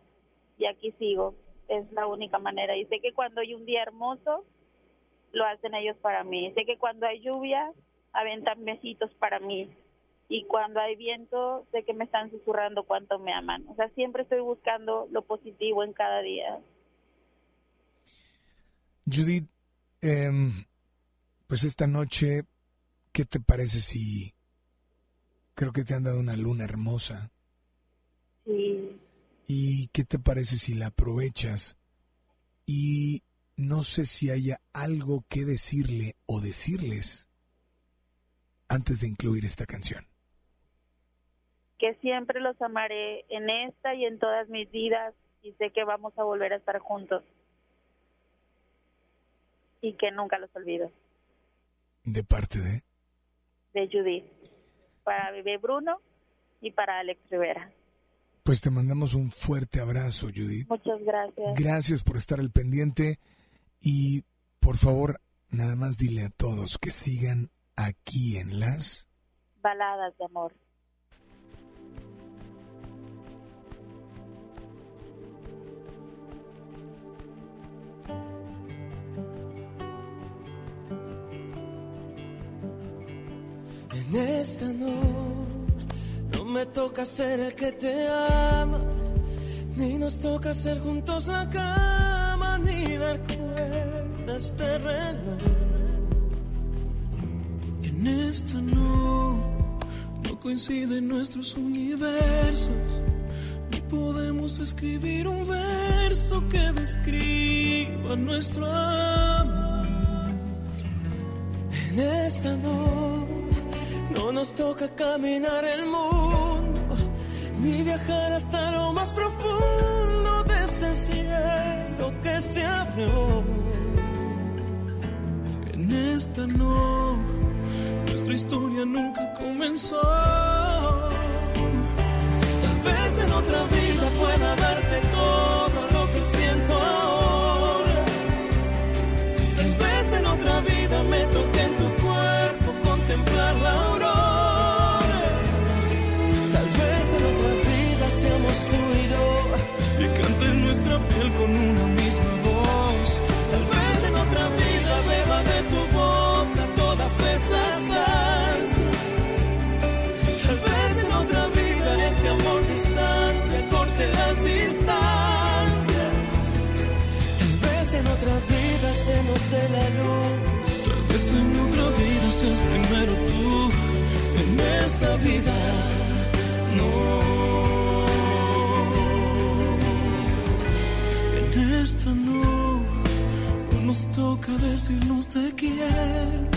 y aquí sigo. Es la única manera. Y sé que cuando hay un día hermoso, lo hacen ellos para mí. Sé que cuando hay lluvia, aventan besitos para mí. Y cuando hay viento, sé que me están susurrando cuánto me aman. O sea, siempre estoy buscando lo positivo en cada día. Judith, em, pues esta noche, ¿qué te parece si creo que te han dado una luna hermosa? Sí. ¿Y qué te parece si la aprovechas? Y no sé si haya algo que decirle o decirles antes de incluir esta canción. Que siempre los amaré en esta y en todas mis vidas y sé que vamos a volver a estar juntos. Y que nunca los olvido. De parte de... De Judith. para bebé Bruno y para Alex Rivera. Pues te mandamos un fuerte abrazo, Judith. Muchas gracias. Gracias por estar al pendiente y por favor, nada más dile a todos que sigan aquí en las Baladas de amor. En esta no, no me toca ser el que te ama, ni nos toca hacer juntos la cama, ni dar cuerdas de reloj. En esta no, no coinciden nuestros universos, ni podemos escribir un verso que describa nuestro amor. En esta no, no nos toca caminar el mundo, ni viajar hasta lo más profundo de este cielo que se abrió. En esta no, nuestra historia nunca comenzó. Dé la luz. Tal vez en otra vida seas primero tú. En esta vida En esta no, no nos toca decirnos te quiero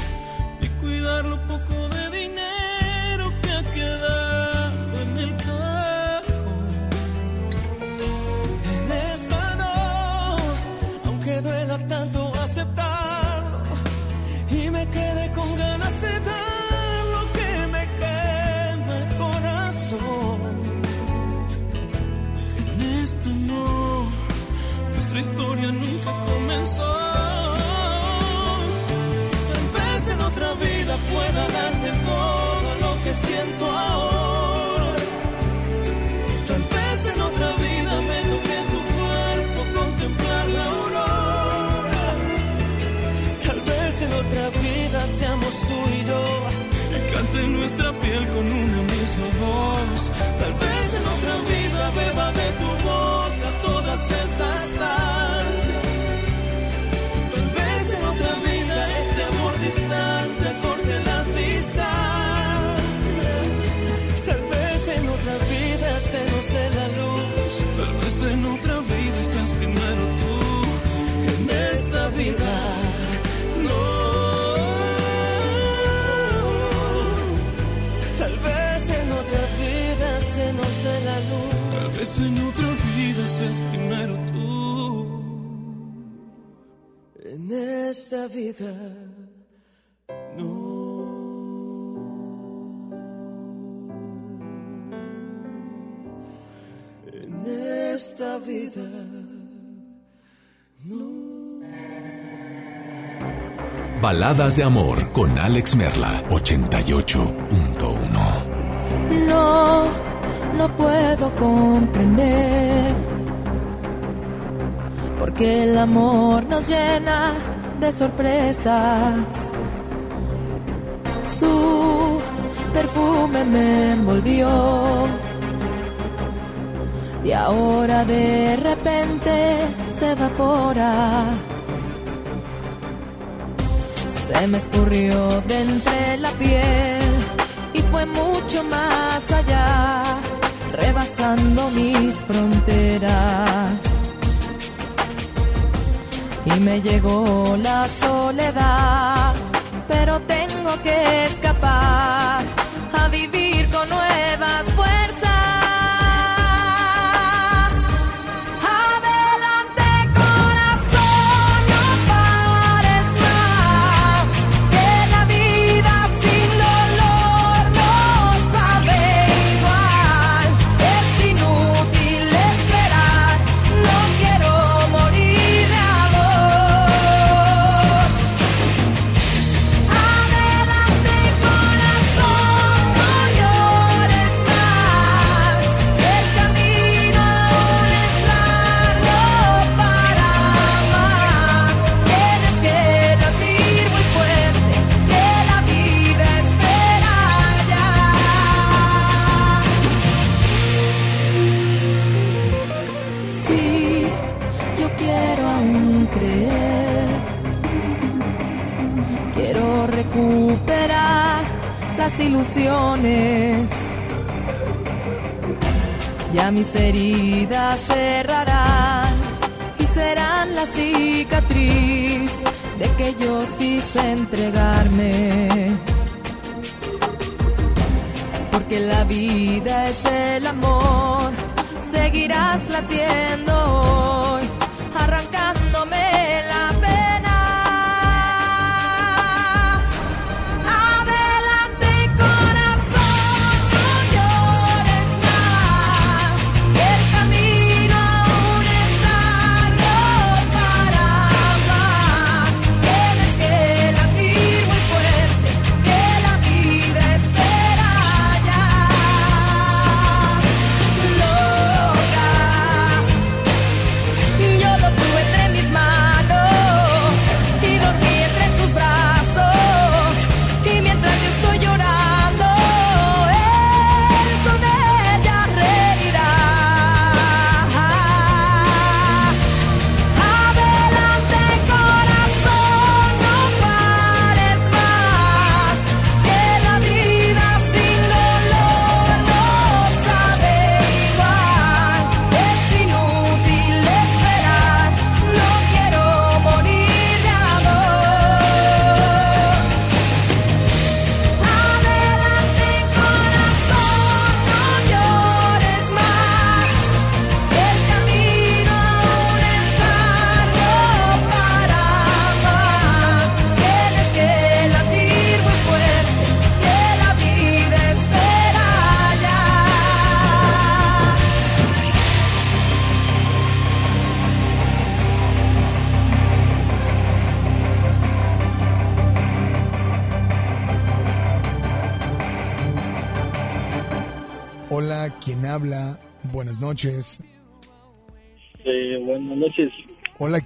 lo que vez en otra vida seas primero tú. En esta vida no. En esta vida Baladas de amor con Alex Merla 88.1. No, no puedo comprender. Porque el amor nos llena de sorpresas. Su perfume me envolvió. Y ahora de repente se evapora. Se me escurrió de entre la piel y fue mucho más allá, rebasando mis fronteras. Y me llegó la soledad, pero tengo que escapar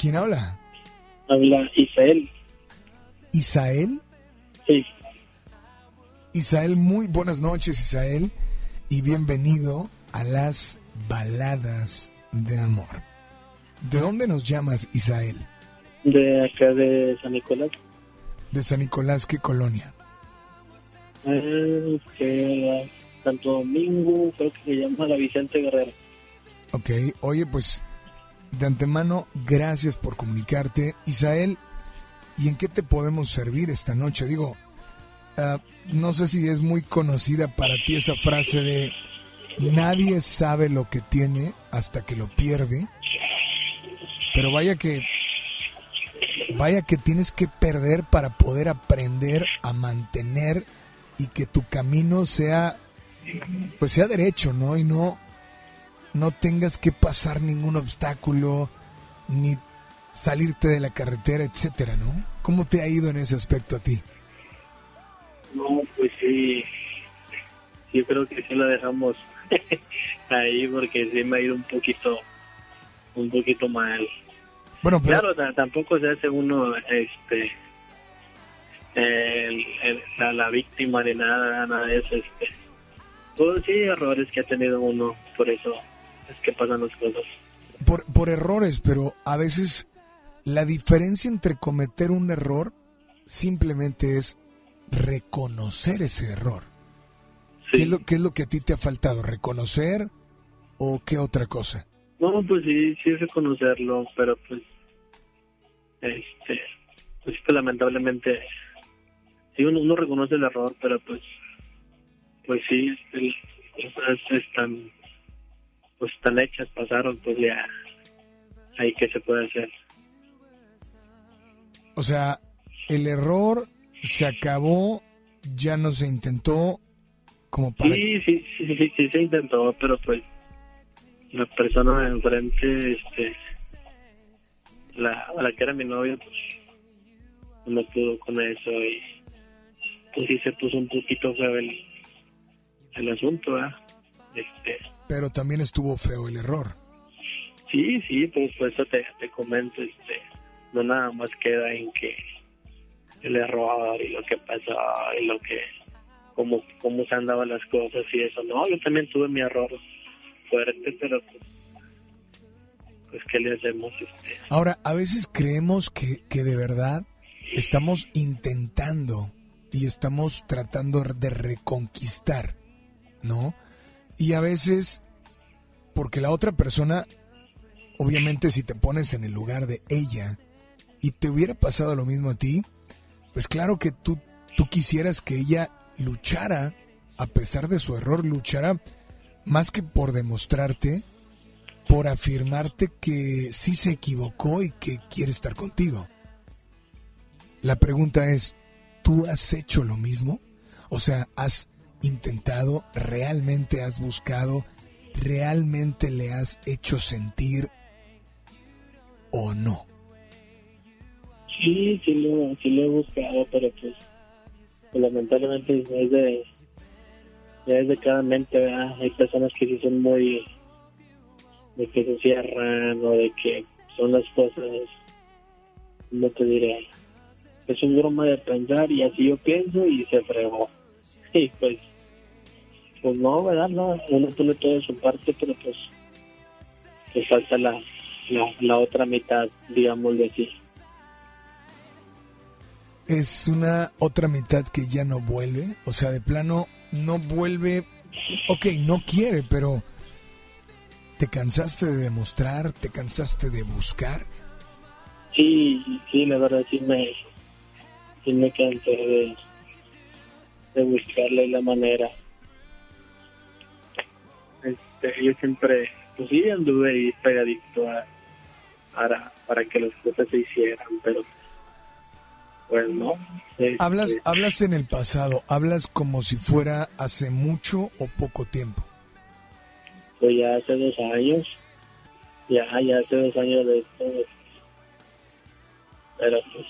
¿quién habla? habla Isael. ¿Isael? Sí. Isael, muy buenas noches, Isael, y bienvenido a las baladas de amor. ¿De dónde nos llamas, Isael? De acá de San Nicolás. De San Nicolás, ¿qué colonia? Eh, que Santo Domingo, creo que se llama la Vicente Guerrero. Ok, oye, pues de antemano, gracias por comunicarte. Isael, ¿y en qué te podemos servir esta noche? Digo, ah, no sé si es muy conocida para ti esa frase de nadie sabe lo que tiene hasta que lo pierde, pero vaya que vaya que tienes que perder para poder aprender a mantener y que tu camino sea pues sea derecho, ¿no? Y no no tengas que pasar ningún obstáculo ni salirte de la carretera, etcétera, ¿no? ¿Cómo te ha ido en ese aspecto a ti? No, pues sí. Yo creo que sí la dejamos ahí porque sí me ha ido un poquito, un poquito mal. Bueno, pero Claro, ta- tampoco se hace uno, este, el- el- la, la víctima de nada, nada de eso, este. Pues sí, errores que ha tenido uno, por eso es que pasan las cosas. por, por errores, pero a veces la diferencia entre cometer un error simplemente es reconocer ese error. ¿Qué, es lo, ¿Qué es lo que a ti te ha faltado? ¿Reconocer o qué otra cosa? No, pues sí, sí es reconocerlo, pero pues, este, pues lamentablemente, sí uno, uno reconoce el error, pero pues, pues sí, el- cosas están, pues están hechas, pasaron, pues ya, ahí que se puede hacer. O sea, el error se acabó, ya no se intentó como para... Sí, sí, sí, sí, sí, se intentó, pero pues la persona de enfrente, este, la, la que era mi novia, pues no pudo con eso y pues sí se puso un poquito feo el, el asunto, ¿verdad? Este, Pero también estuvo feo el error. sí, sí, pues por eso te, te comento, este, no nada más queda en que el error y lo que pasó y lo que, cómo, cómo se andaban las cosas y eso, no, yo también tuve mi error fuerte, pero pues, pues ¿qué le hacemos? Este, Ahora, a veces creemos que, que de verdad estamos intentando y estamos tratando de reconquistar, ¿no? Y a veces, porque la otra persona, obviamente si te pones en el lugar de ella y te hubiera pasado lo mismo a ti, pues claro que tú, tú quisieras que ella luchara, a pesar de su error, luchara más que por demostrarte, por afirmarte que sí se equivocó y que quiere estar contigo. La pregunta es, ¿tú has hecho lo mismo? O sea, ¿has intentado, realmente has buscado, realmente le has hecho sentir o no? Sí, sí lo, sí lo he buscado, pero pues, pues lamentablemente es de, es de cada mente, ¿verdad? Hay personas que sí son muy, de que se cierran o de que son las cosas, no te diré, es un broma de pensar y así yo pienso y se fregó. Y pues, pues no, ¿verdad? No, uno pone todo su parte, pero pues, le falta la, la, la otra mitad, digamos de así. Es una otra mitad que ya no vuelve, o sea, de plano no vuelve, ok, no quiere, pero ¿te cansaste de demostrar, te cansaste de buscar? Sí, sí, la verdad sí me, sí me cansé de, de buscarle la manera. Este, yo siempre, pues sí, anduve ahí pegadito a, para, para que las cosas se hicieran, pero pues no. Este, Hablas, hablas en el pasado, hablas como si fuera hace mucho o poco tiempo. Pues ya hace dos años, ya, ya hace dos años de esto, pero pues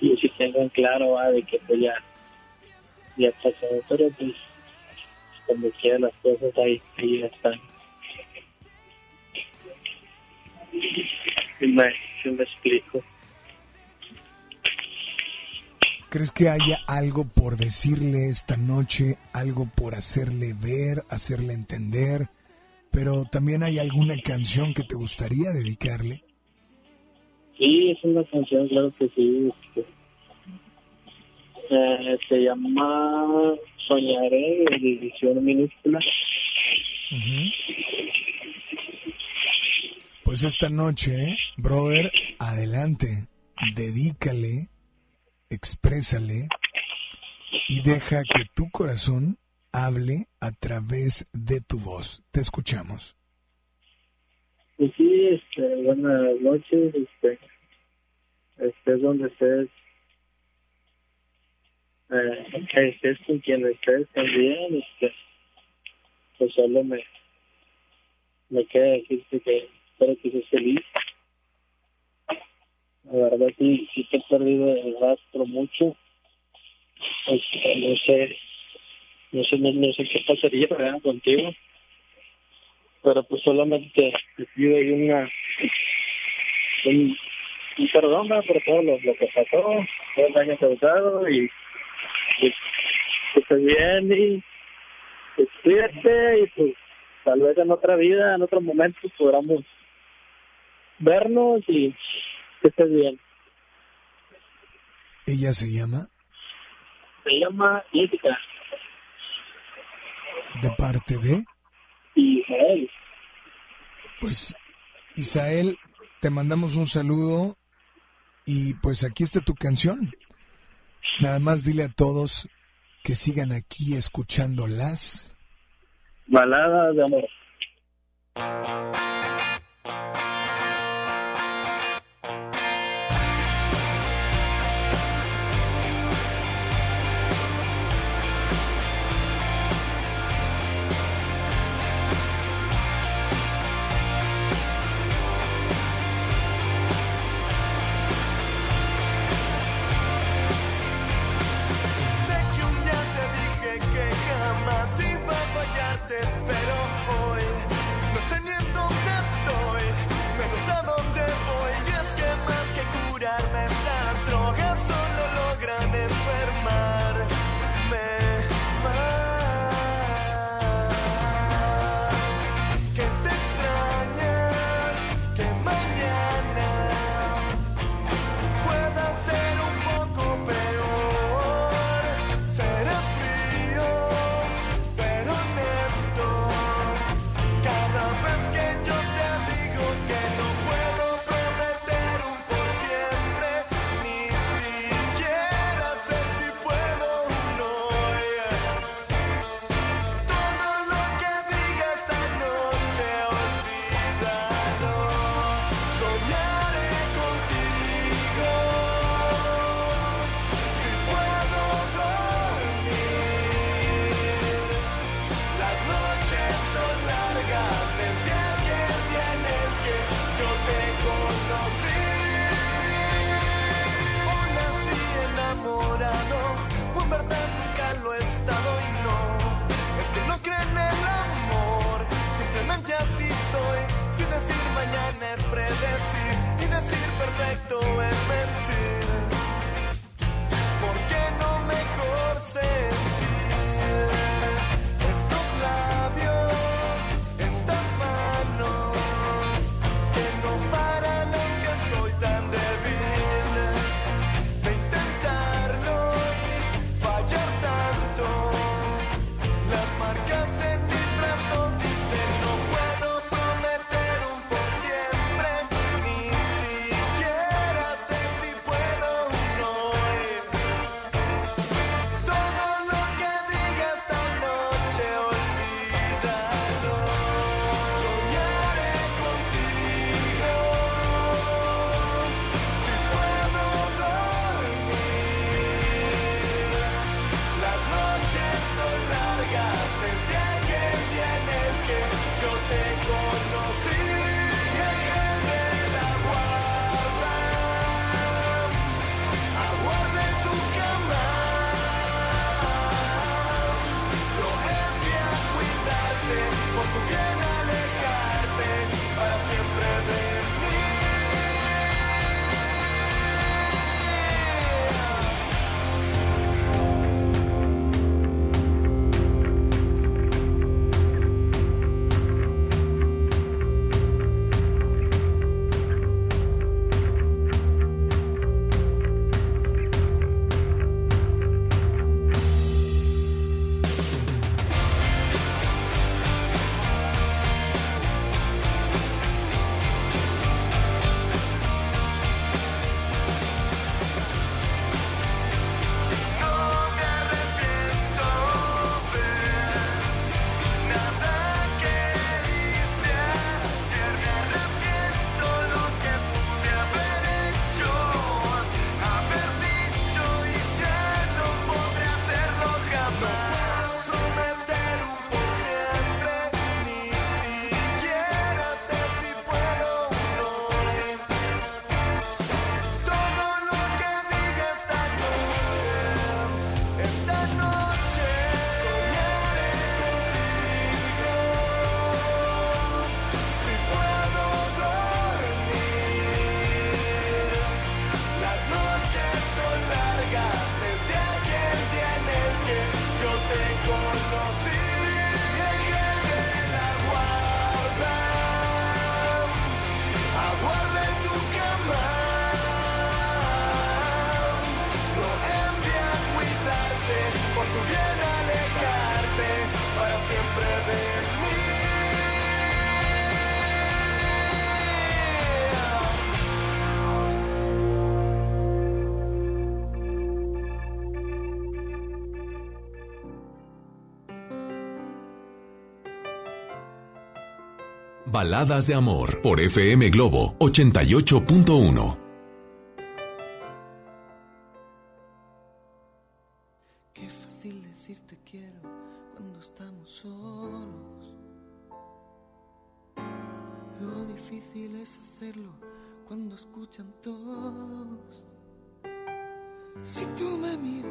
yo sí tengo en claro ¿va? de que pues ya, ya pasó, pero pues cuando quieran las cosas ahí, ahí están. Me, me explico. ¿Crees que haya algo por decirle esta noche, algo por hacerle ver, hacerle entender? Pero también hay alguna canción que te gustaría dedicarle. Sí, es una canción, claro que sí. Este, eh, se llama Soñaré, de edición minúscula. Pues esta noche, brother, adelante, dedícale, exprésale y deja que tu corazón hable a través de tu voz. Te escuchamos. Pues sí, este, buenas noches, este, estés donde estés, eh, que estés con quien estés también, este, pues solo me, me queda decirte que espero que seas feliz. La verdad sí, sí te he perdido el rastro mucho, Este, no sé, no sé, no, sé qué pasaría ¿verdad? contigo pero pues solamente te pido ahí una un, perdón por todo lo, lo que pasó, todo el daño causado y, que estés bien y que cuídate y pues tal vez en otra vida, en otro momento podamos vernos y que estés bien. ¿Ella se llama? Se llama Jessica ¿De parte de? Israel. Pues, Isael, te mandamos un saludo y pues aquí está tu canción. Nada más dile a todos que sigan aquí escuchándolas. Baladas de amor. Baladas de Amor por FM Globo 88.1. Qué fácil decir te quiero cuando estamos solos. Lo difícil es hacerlo cuando escuchan todos. Si tú me miras,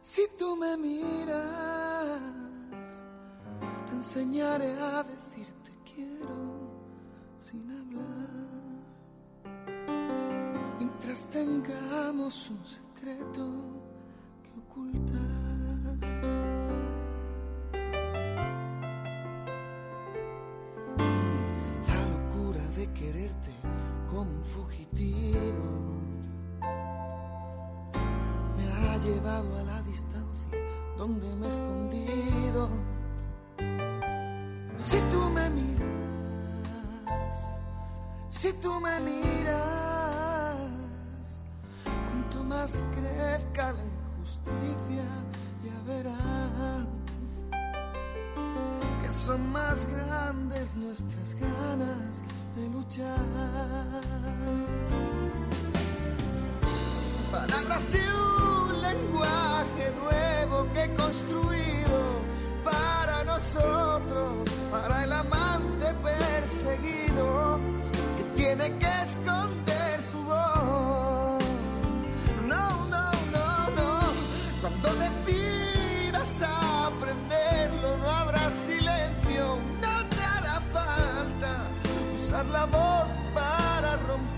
si tú me miras, enseñaré a decirte quiero sin hablar. Mientras tengamos un secreto que ocultar. La locura de quererte como un fugitivo me ha llevado a la distancia donde me he escondido. Si tú me miras, si tú me miras, cuanto más crezca la injusticia, ya verás que son más grandes nuestras ganas de luchar. Palabras de un lenguaje nuevo que he construido para para el amante perseguido que tiene que esconder su voz. No, no, no, no. Cuando decidas aprenderlo, no habrá silencio, no te hará falta usar la voz para pase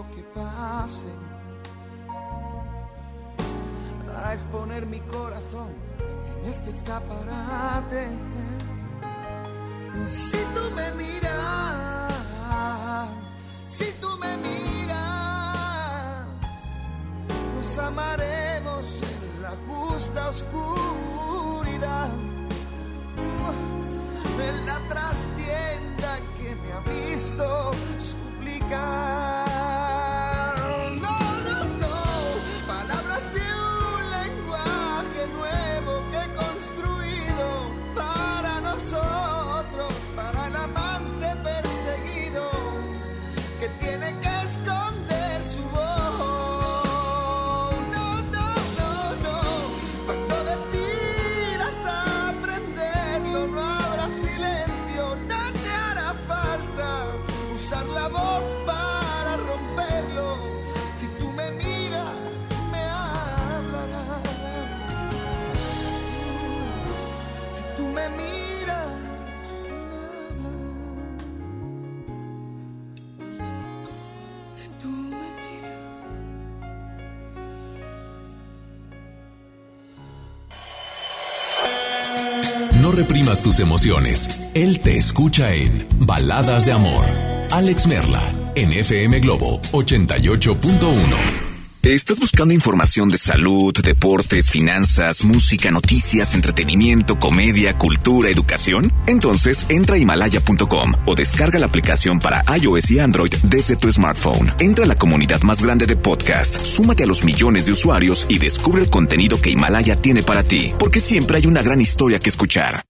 lo que pase, a exponer mi corazón en este escaparate. Si tú me miras, si tú me miras, nos amaremos en la justa oscuridad, en la trastienda que me ha visto suplicar. Reprimas tus emociones. Él te escucha en Baladas de Amor. Alex Merla, en FM Globo 88.1. ¿Estás buscando información de salud, deportes, finanzas, música, noticias, entretenimiento, comedia, cultura, educación? Entonces entra a himalaya.com o descarga la aplicación para iOS y Android desde tu smartphone. Entra a la comunidad más grande de podcast, súmate a los millones de usuarios y descubre el contenido que Himalaya tiene para ti, porque siempre hay una gran historia que escuchar.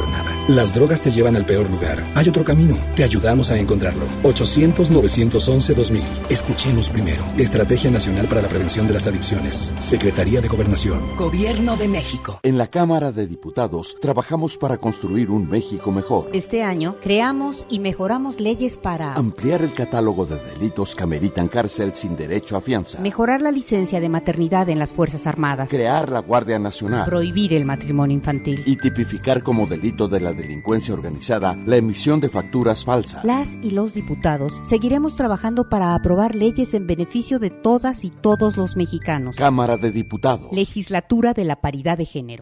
Las drogas te llevan al peor lugar. Hay otro camino. Te ayudamos a encontrarlo. 800-911-2000. Escuchemos primero. Estrategia Nacional para la Prevención de las Adicciones. Secretaría de Gobernación. Gobierno de México. En la Cámara de Diputados trabajamos para construir un México mejor. Este año creamos y mejoramos leyes para Ampliar el catálogo de delitos que ameritan cárcel sin derecho a fianza. mejorar la licencia de maternidad en las Fuerzas Armadas, Crear la Guardia Nacional. prohibir el matrimonio infantil. y tipificar como delito de la delincuencia organizada la emisión de facturas falsas. Las y los diputados seguiremos trabajando para aprobar leyes en beneficio de todas y todos los mexicanos. Cámara de Diputados. Legislatura de la Paridad de Género.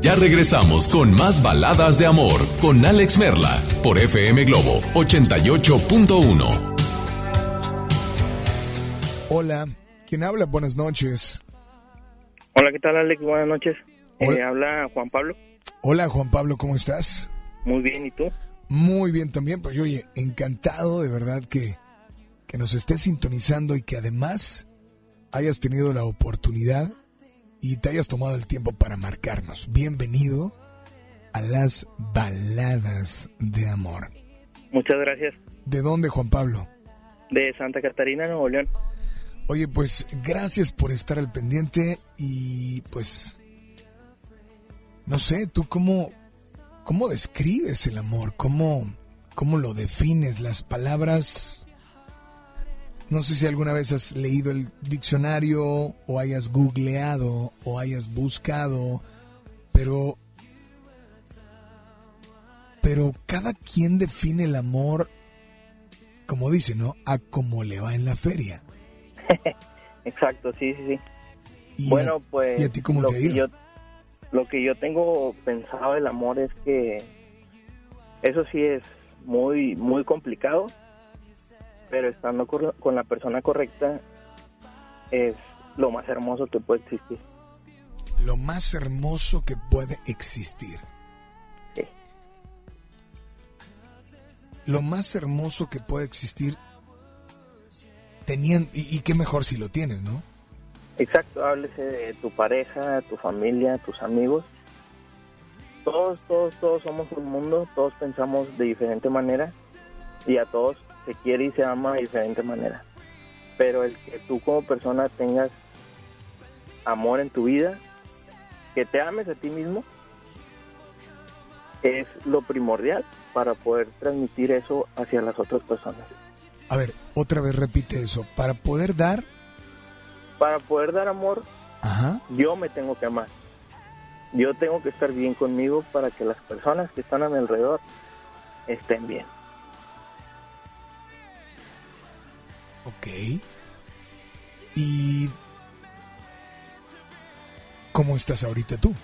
Ya regresamos con más baladas de amor con Alex Merla por FM Globo 88.1. Hola, ¿quién habla? Buenas noches. Hola, ¿qué tal, Alex? Buenas noches. Eh, Hola. habla Juan Pablo. Hola Juan Pablo, ¿cómo estás? Muy bien, ¿y tú? Muy bien también, pues oye, encantado de verdad que, que nos estés sintonizando y que además hayas tenido la oportunidad y te hayas tomado el tiempo para marcarnos. Bienvenido a las baladas de amor. Muchas gracias. ¿De dónde, Juan Pablo? De Santa Catarina, Nuevo León. Oye, pues gracias por estar al pendiente y pues no sé, tú cómo cómo describes el amor, cómo cómo lo defines, las palabras no sé si alguna vez has leído el diccionario o hayas googleado o hayas buscado, pero pero cada quien define el amor como dice, ¿no? A cómo le va en la feria. Exacto, sí, sí, sí. ¿Y bueno, a- pues y a ti cómo lo te que yo lo que yo tengo pensado del amor es que eso sí es muy muy complicado, pero estando con, la persona correcta es lo más hermoso que puede existir. Lo más hermoso que puede existir. Lo más hermoso que puede existir teniendo y, y qué mejor si lo tienes, ¿no? Exacto, háblese de tu pareja, tu familia, tus amigos. Todos, todos, todos somos un mundo, todos pensamos de diferente manera y a todos se quiere y se ama de diferente manera. Pero el que tú como persona tengas amor en tu vida, que te ames a ti mismo, es lo primordial para poder transmitir eso hacia las otras personas. A ver, otra vez repite eso. Para poder dar, Para poder dar amor, ajá, yo me tengo que amar. Yo tengo que estar bien conmigo para que las personas que están a mi alrededor estén bien. Ok. Y ¿cómo estás ahorita tú?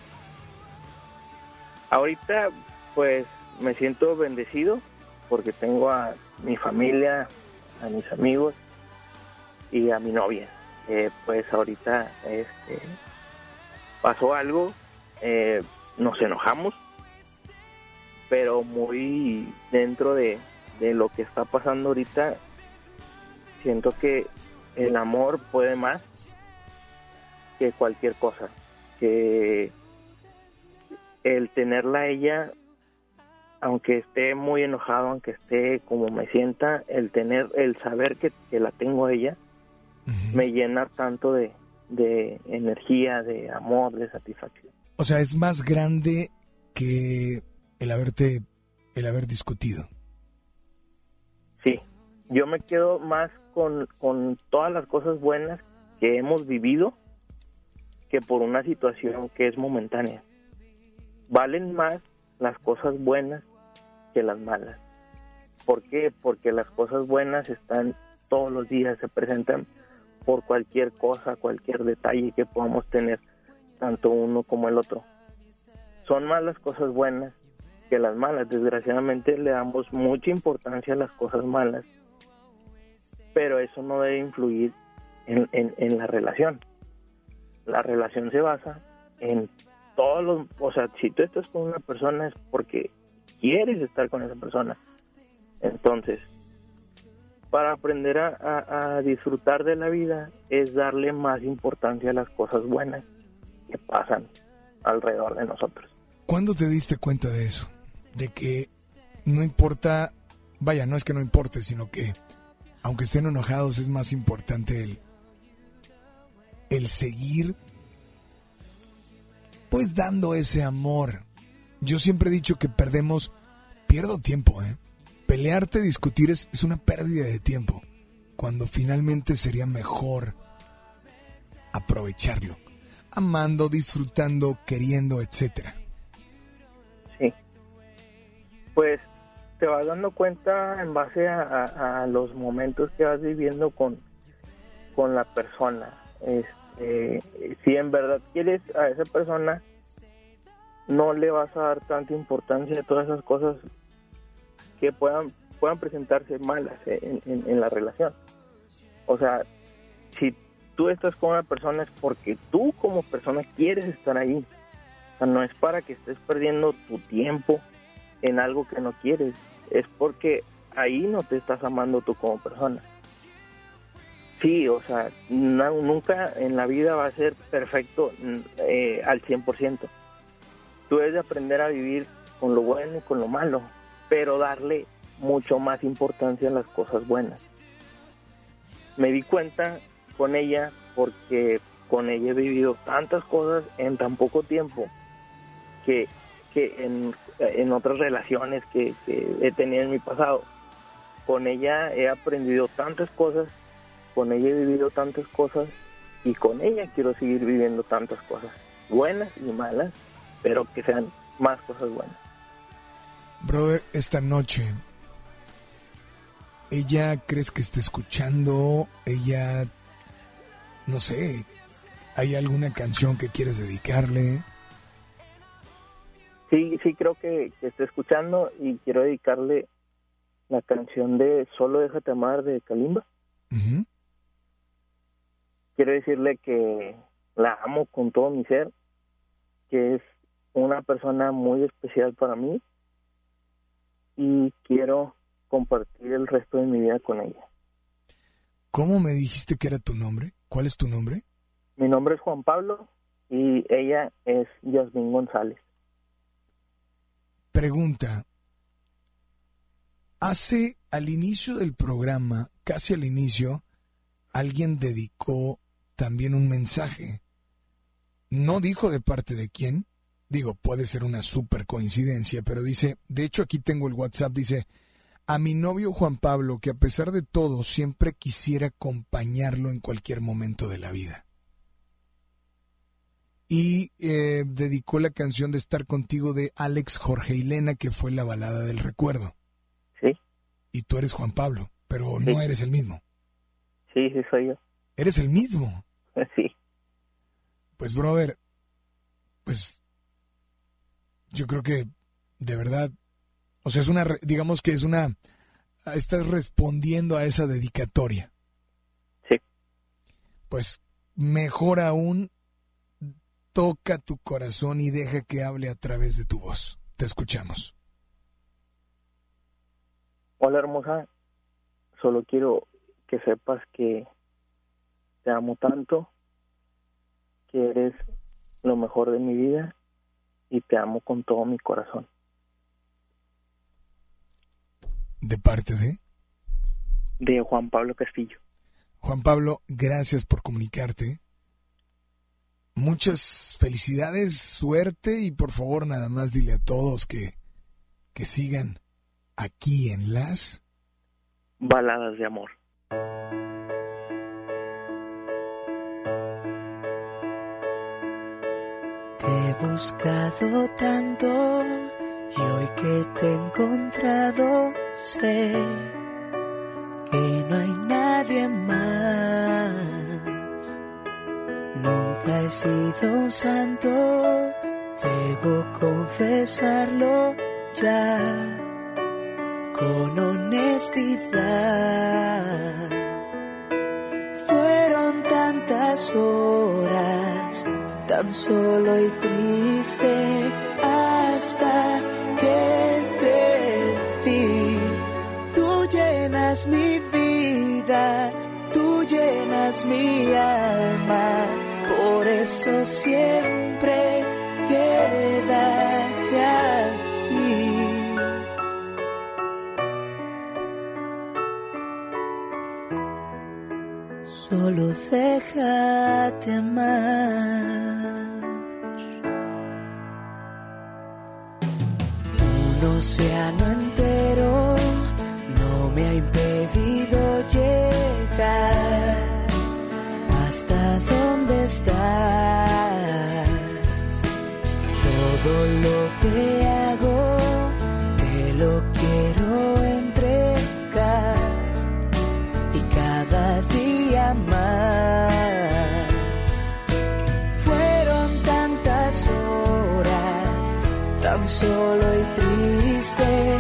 Ahorita, pues me siento bendecido porque tengo a mi familia, a mis amigos y a mi novia. Eh, pues ahorita este, pasó algo, eh, nos enojamos, pero muy dentro de, de lo que está pasando ahorita, siento que el amor puede más que cualquier cosa, que el tenerla a ella, aunque esté muy enojado, aunque esté como me sienta, el tener, el saber que, que la tengo a ella, me llena tanto de, de energía, de amor, de satisfacción. O sea, es más grande que el haberte el haber discutido. Sí, yo me quedo más con, con todas las cosas buenas que hemos vivido que por una situación que es momentánea. Valen más las cosas buenas que las malas. ¿Por qué? Porque las cosas buenas están todos los días, se presentan por cualquier cosa, cualquier detalle que podamos tener, tanto uno como el otro. Son más las cosas buenas que las malas. Desgraciadamente le damos mucha importancia a las cosas malas, pero eso no debe influir en, en la relación. La relación se basa en todos los, o sea, si tú estás con una persona es porque quieres estar con esa persona. Entonces, para aprender a, disfrutar de la vida es darle más importancia a las cosas buenas que pasan alrededor de nosotros. ¿Cuándo te diste cuenta de eso? De que no importa, vaya, no es que no importe, sino que aunque estén enojados es más importante el, el seguir pues dando ese amor. Yo siempre he dicho que perdemos, pierdo tiempo, ¿eh? pelearte, discutir es, es una pérdida de tiempo, cuando finalmente sería mejor aprovecharlo, amando, disfrutando, queriendo, etcétera. Sí. Pues te vas dando cuenta en base a, los momentos que vas viviendo con, con la persona. Este, si en verdad quieres a esa persona, no le vas a dar tanta importancia a todas esas cosas que puedan, puedan presentarse malas en, la relación. O sea, si tú estás con una persona es porque tú como persona quieres estar ahí. O sea, no es para que estés perdiendo tu tiempo en algo que no quieres. Es porque ahí no te estás amando tú como persona. Sí, o sea, nunca en la vida va a ser perfecto eh, al 100%. Tú debes de aprender a vivir con lo bueno y con lo malo pero darle mucho más importancia a las cosas buenas. Me di cuenta con ella porque con ella he vivido tantas cosas en tan poco tiempo que, en, otras relaciones que, he tenido en mi pasado, con ella he aprendido tantas cosas, con ella he vivido tantas cosas y con ella quiero seguir viviendo tantas cosas, buenas y malas, pero que sean más cosas buenas. Brother, esta noche, ¿ella crees que está escuchando? ¿Ella, no sé, hay alguna canción que quieres dedicarle? Sí, sí creo que, está escuchando y quiero dedicarle la canción de Solo déjate amar de Kalimba. Quiero decirle que la amo con todo mi ser, que es una persona muy especial para mí y quiero compartir el resto de mi vida con ella. ¿Cómo me dijiste que era tu nombre? ¿Cuál es tu nombre? Mi nombre es Juan Pablo y ella es Yasmín González. Pregunta. Hace al inicio del programa, casi al inicio, alguien dedicó también un mensaje. No dijo de parte de quién, Digo, puede ser una super coincidencia, pero dice, de hecho aquí tengo el WhatsApp, dice, a mi novio Juan Pablo, que a pesar de todo siempre quisiera acompañarlo en cualquier momento de la vida. Y eh, dedicó la canción de Estar contigo de Alex Jorge y Lena, que fue la balada del recuerdo. Sí. Y tú eres Juan Pablo, pero no eres el mismo. Sí, sí, soy yo. ¿Eres el mismo? Sí. Pues, brother, pues yo creo que de verdad, o sea, es una, digamos que es una, estás respondiendo a esa dedicatoria. Sí. Pues mejor aún, toca tu corazón y deja que hable a través de tu voz. Te escuchamos. Hola hermosa, solo quiero que sepas que te amo tanto, que eres lo mejor de mi vida y te amo con todo mi corazón. ¿De parte de? De Juan Pablo Castillo. Juan Pablo, gracias por comunicarte. Muchas felicidades, suerte y por favor nada más dile a todos que, que sigan aquí en las baladas de amor. he buscado tanto y hoy que te he encontrado sé que no hay nadie más. He sido un santo, debo confesarlo ya con honestidad. Fueron tantas horas, tan solo y triste, hasta que te vi. Tú llenas mi vida, tú llenas mi alma, por eso siempre quédate aquí. Solo déjate amar. Un océano entero no me ha impedido llegar hasta donde estás. Todo lo que hago te lo quiero entregar y cada día más. Fueron tantas horas, tan solo y triste,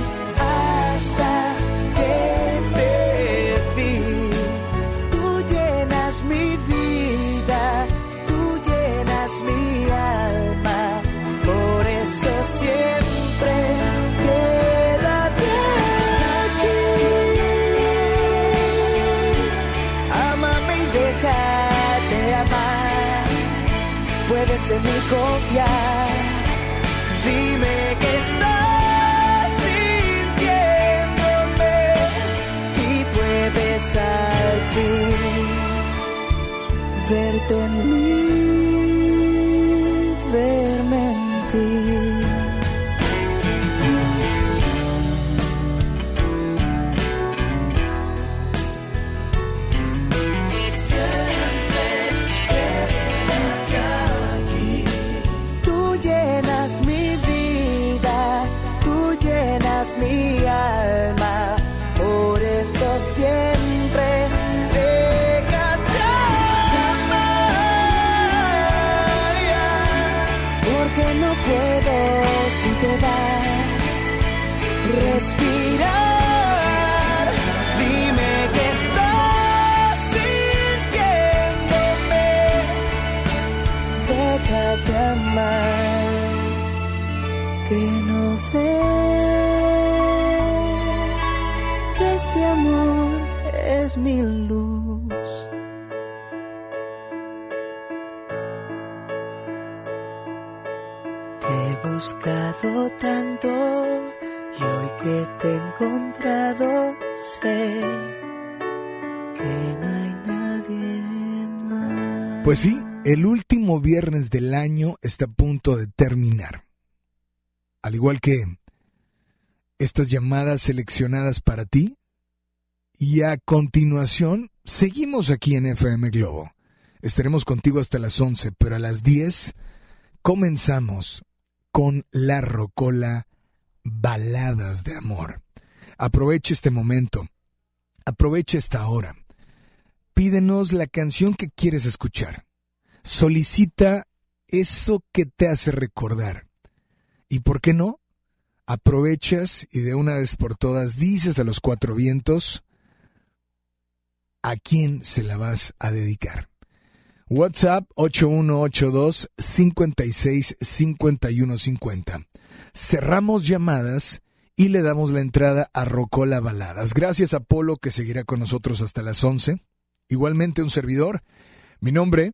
Pues sí, el último viernes del año está a punto de terminar. Al igual que estas llamadas seleccionadas para ti. Y a continuación, seguimos aquí en FM Globo. Estaremos contigo hasta las 11, pero a las 10 comenzamos con La Rocola Baladas de Amor. Aproveche este momento, aproveche esta hora. Pídenos la canción que quieres escuchar. Solicita eso que te hace recordar. ¿Y por qué no? Aprovechas y de una vez por todas dices a los cuatro vientos a quién se la vas a dedicar. WhatsApp 8182 56 51 50. Cerramos llamadas y le damos la entrada a Rocola Baladas. Gracias a Polo que seguirá con nosotros hasta las 11. Igualmente un servidor. Mi nombre,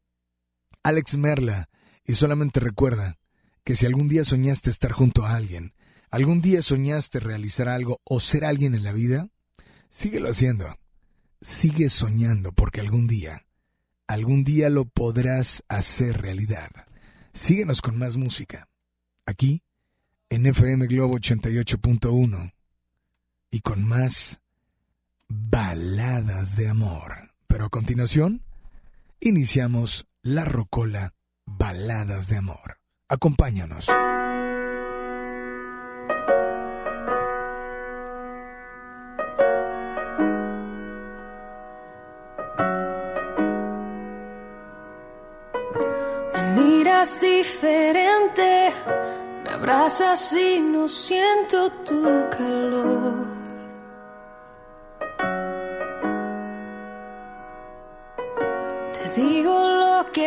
Alex Merla. Y solamente recuerda que si algún día soñaste estar junto a alguien, algún día soñaste realizar algo o ser alguien en la vida, síguelo haciendo. Sigue soñando porque algún día, algún día lo podrás hacer realidad. Síguenos con más música. Aquí, en FM Globo 88.1. Y con más baladas de amor. Pero a continuación, iniciamos La Rocola Baladas de Amor. Acompáñanos. Me miras diferente, me abrazas y no siento tu calor.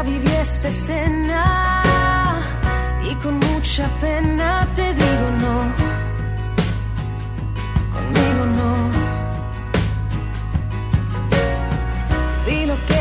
Ya viví y con mucha pena te digo no. Conmigo no. Vi lo que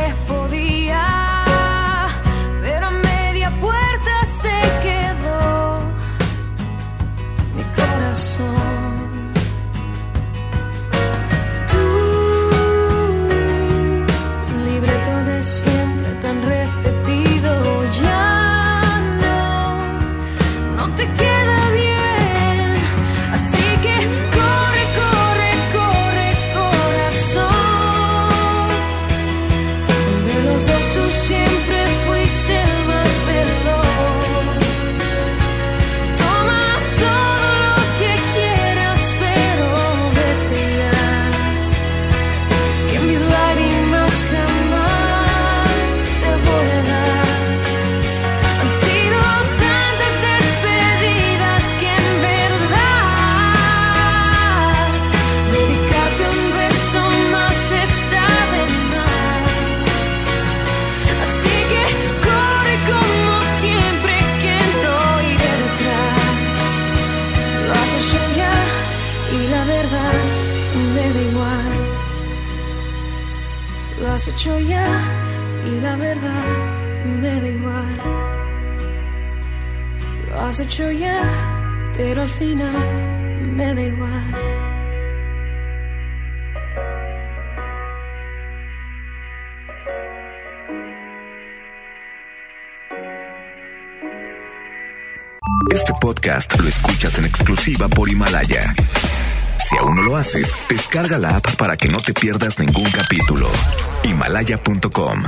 hecho ya, pero al final me da igual. Este podcast lo escuchas en exclusiva por Himalaya. Si aún no lo haces, descarga la app para que no te pierdas ningún capítulo. Himalaya.com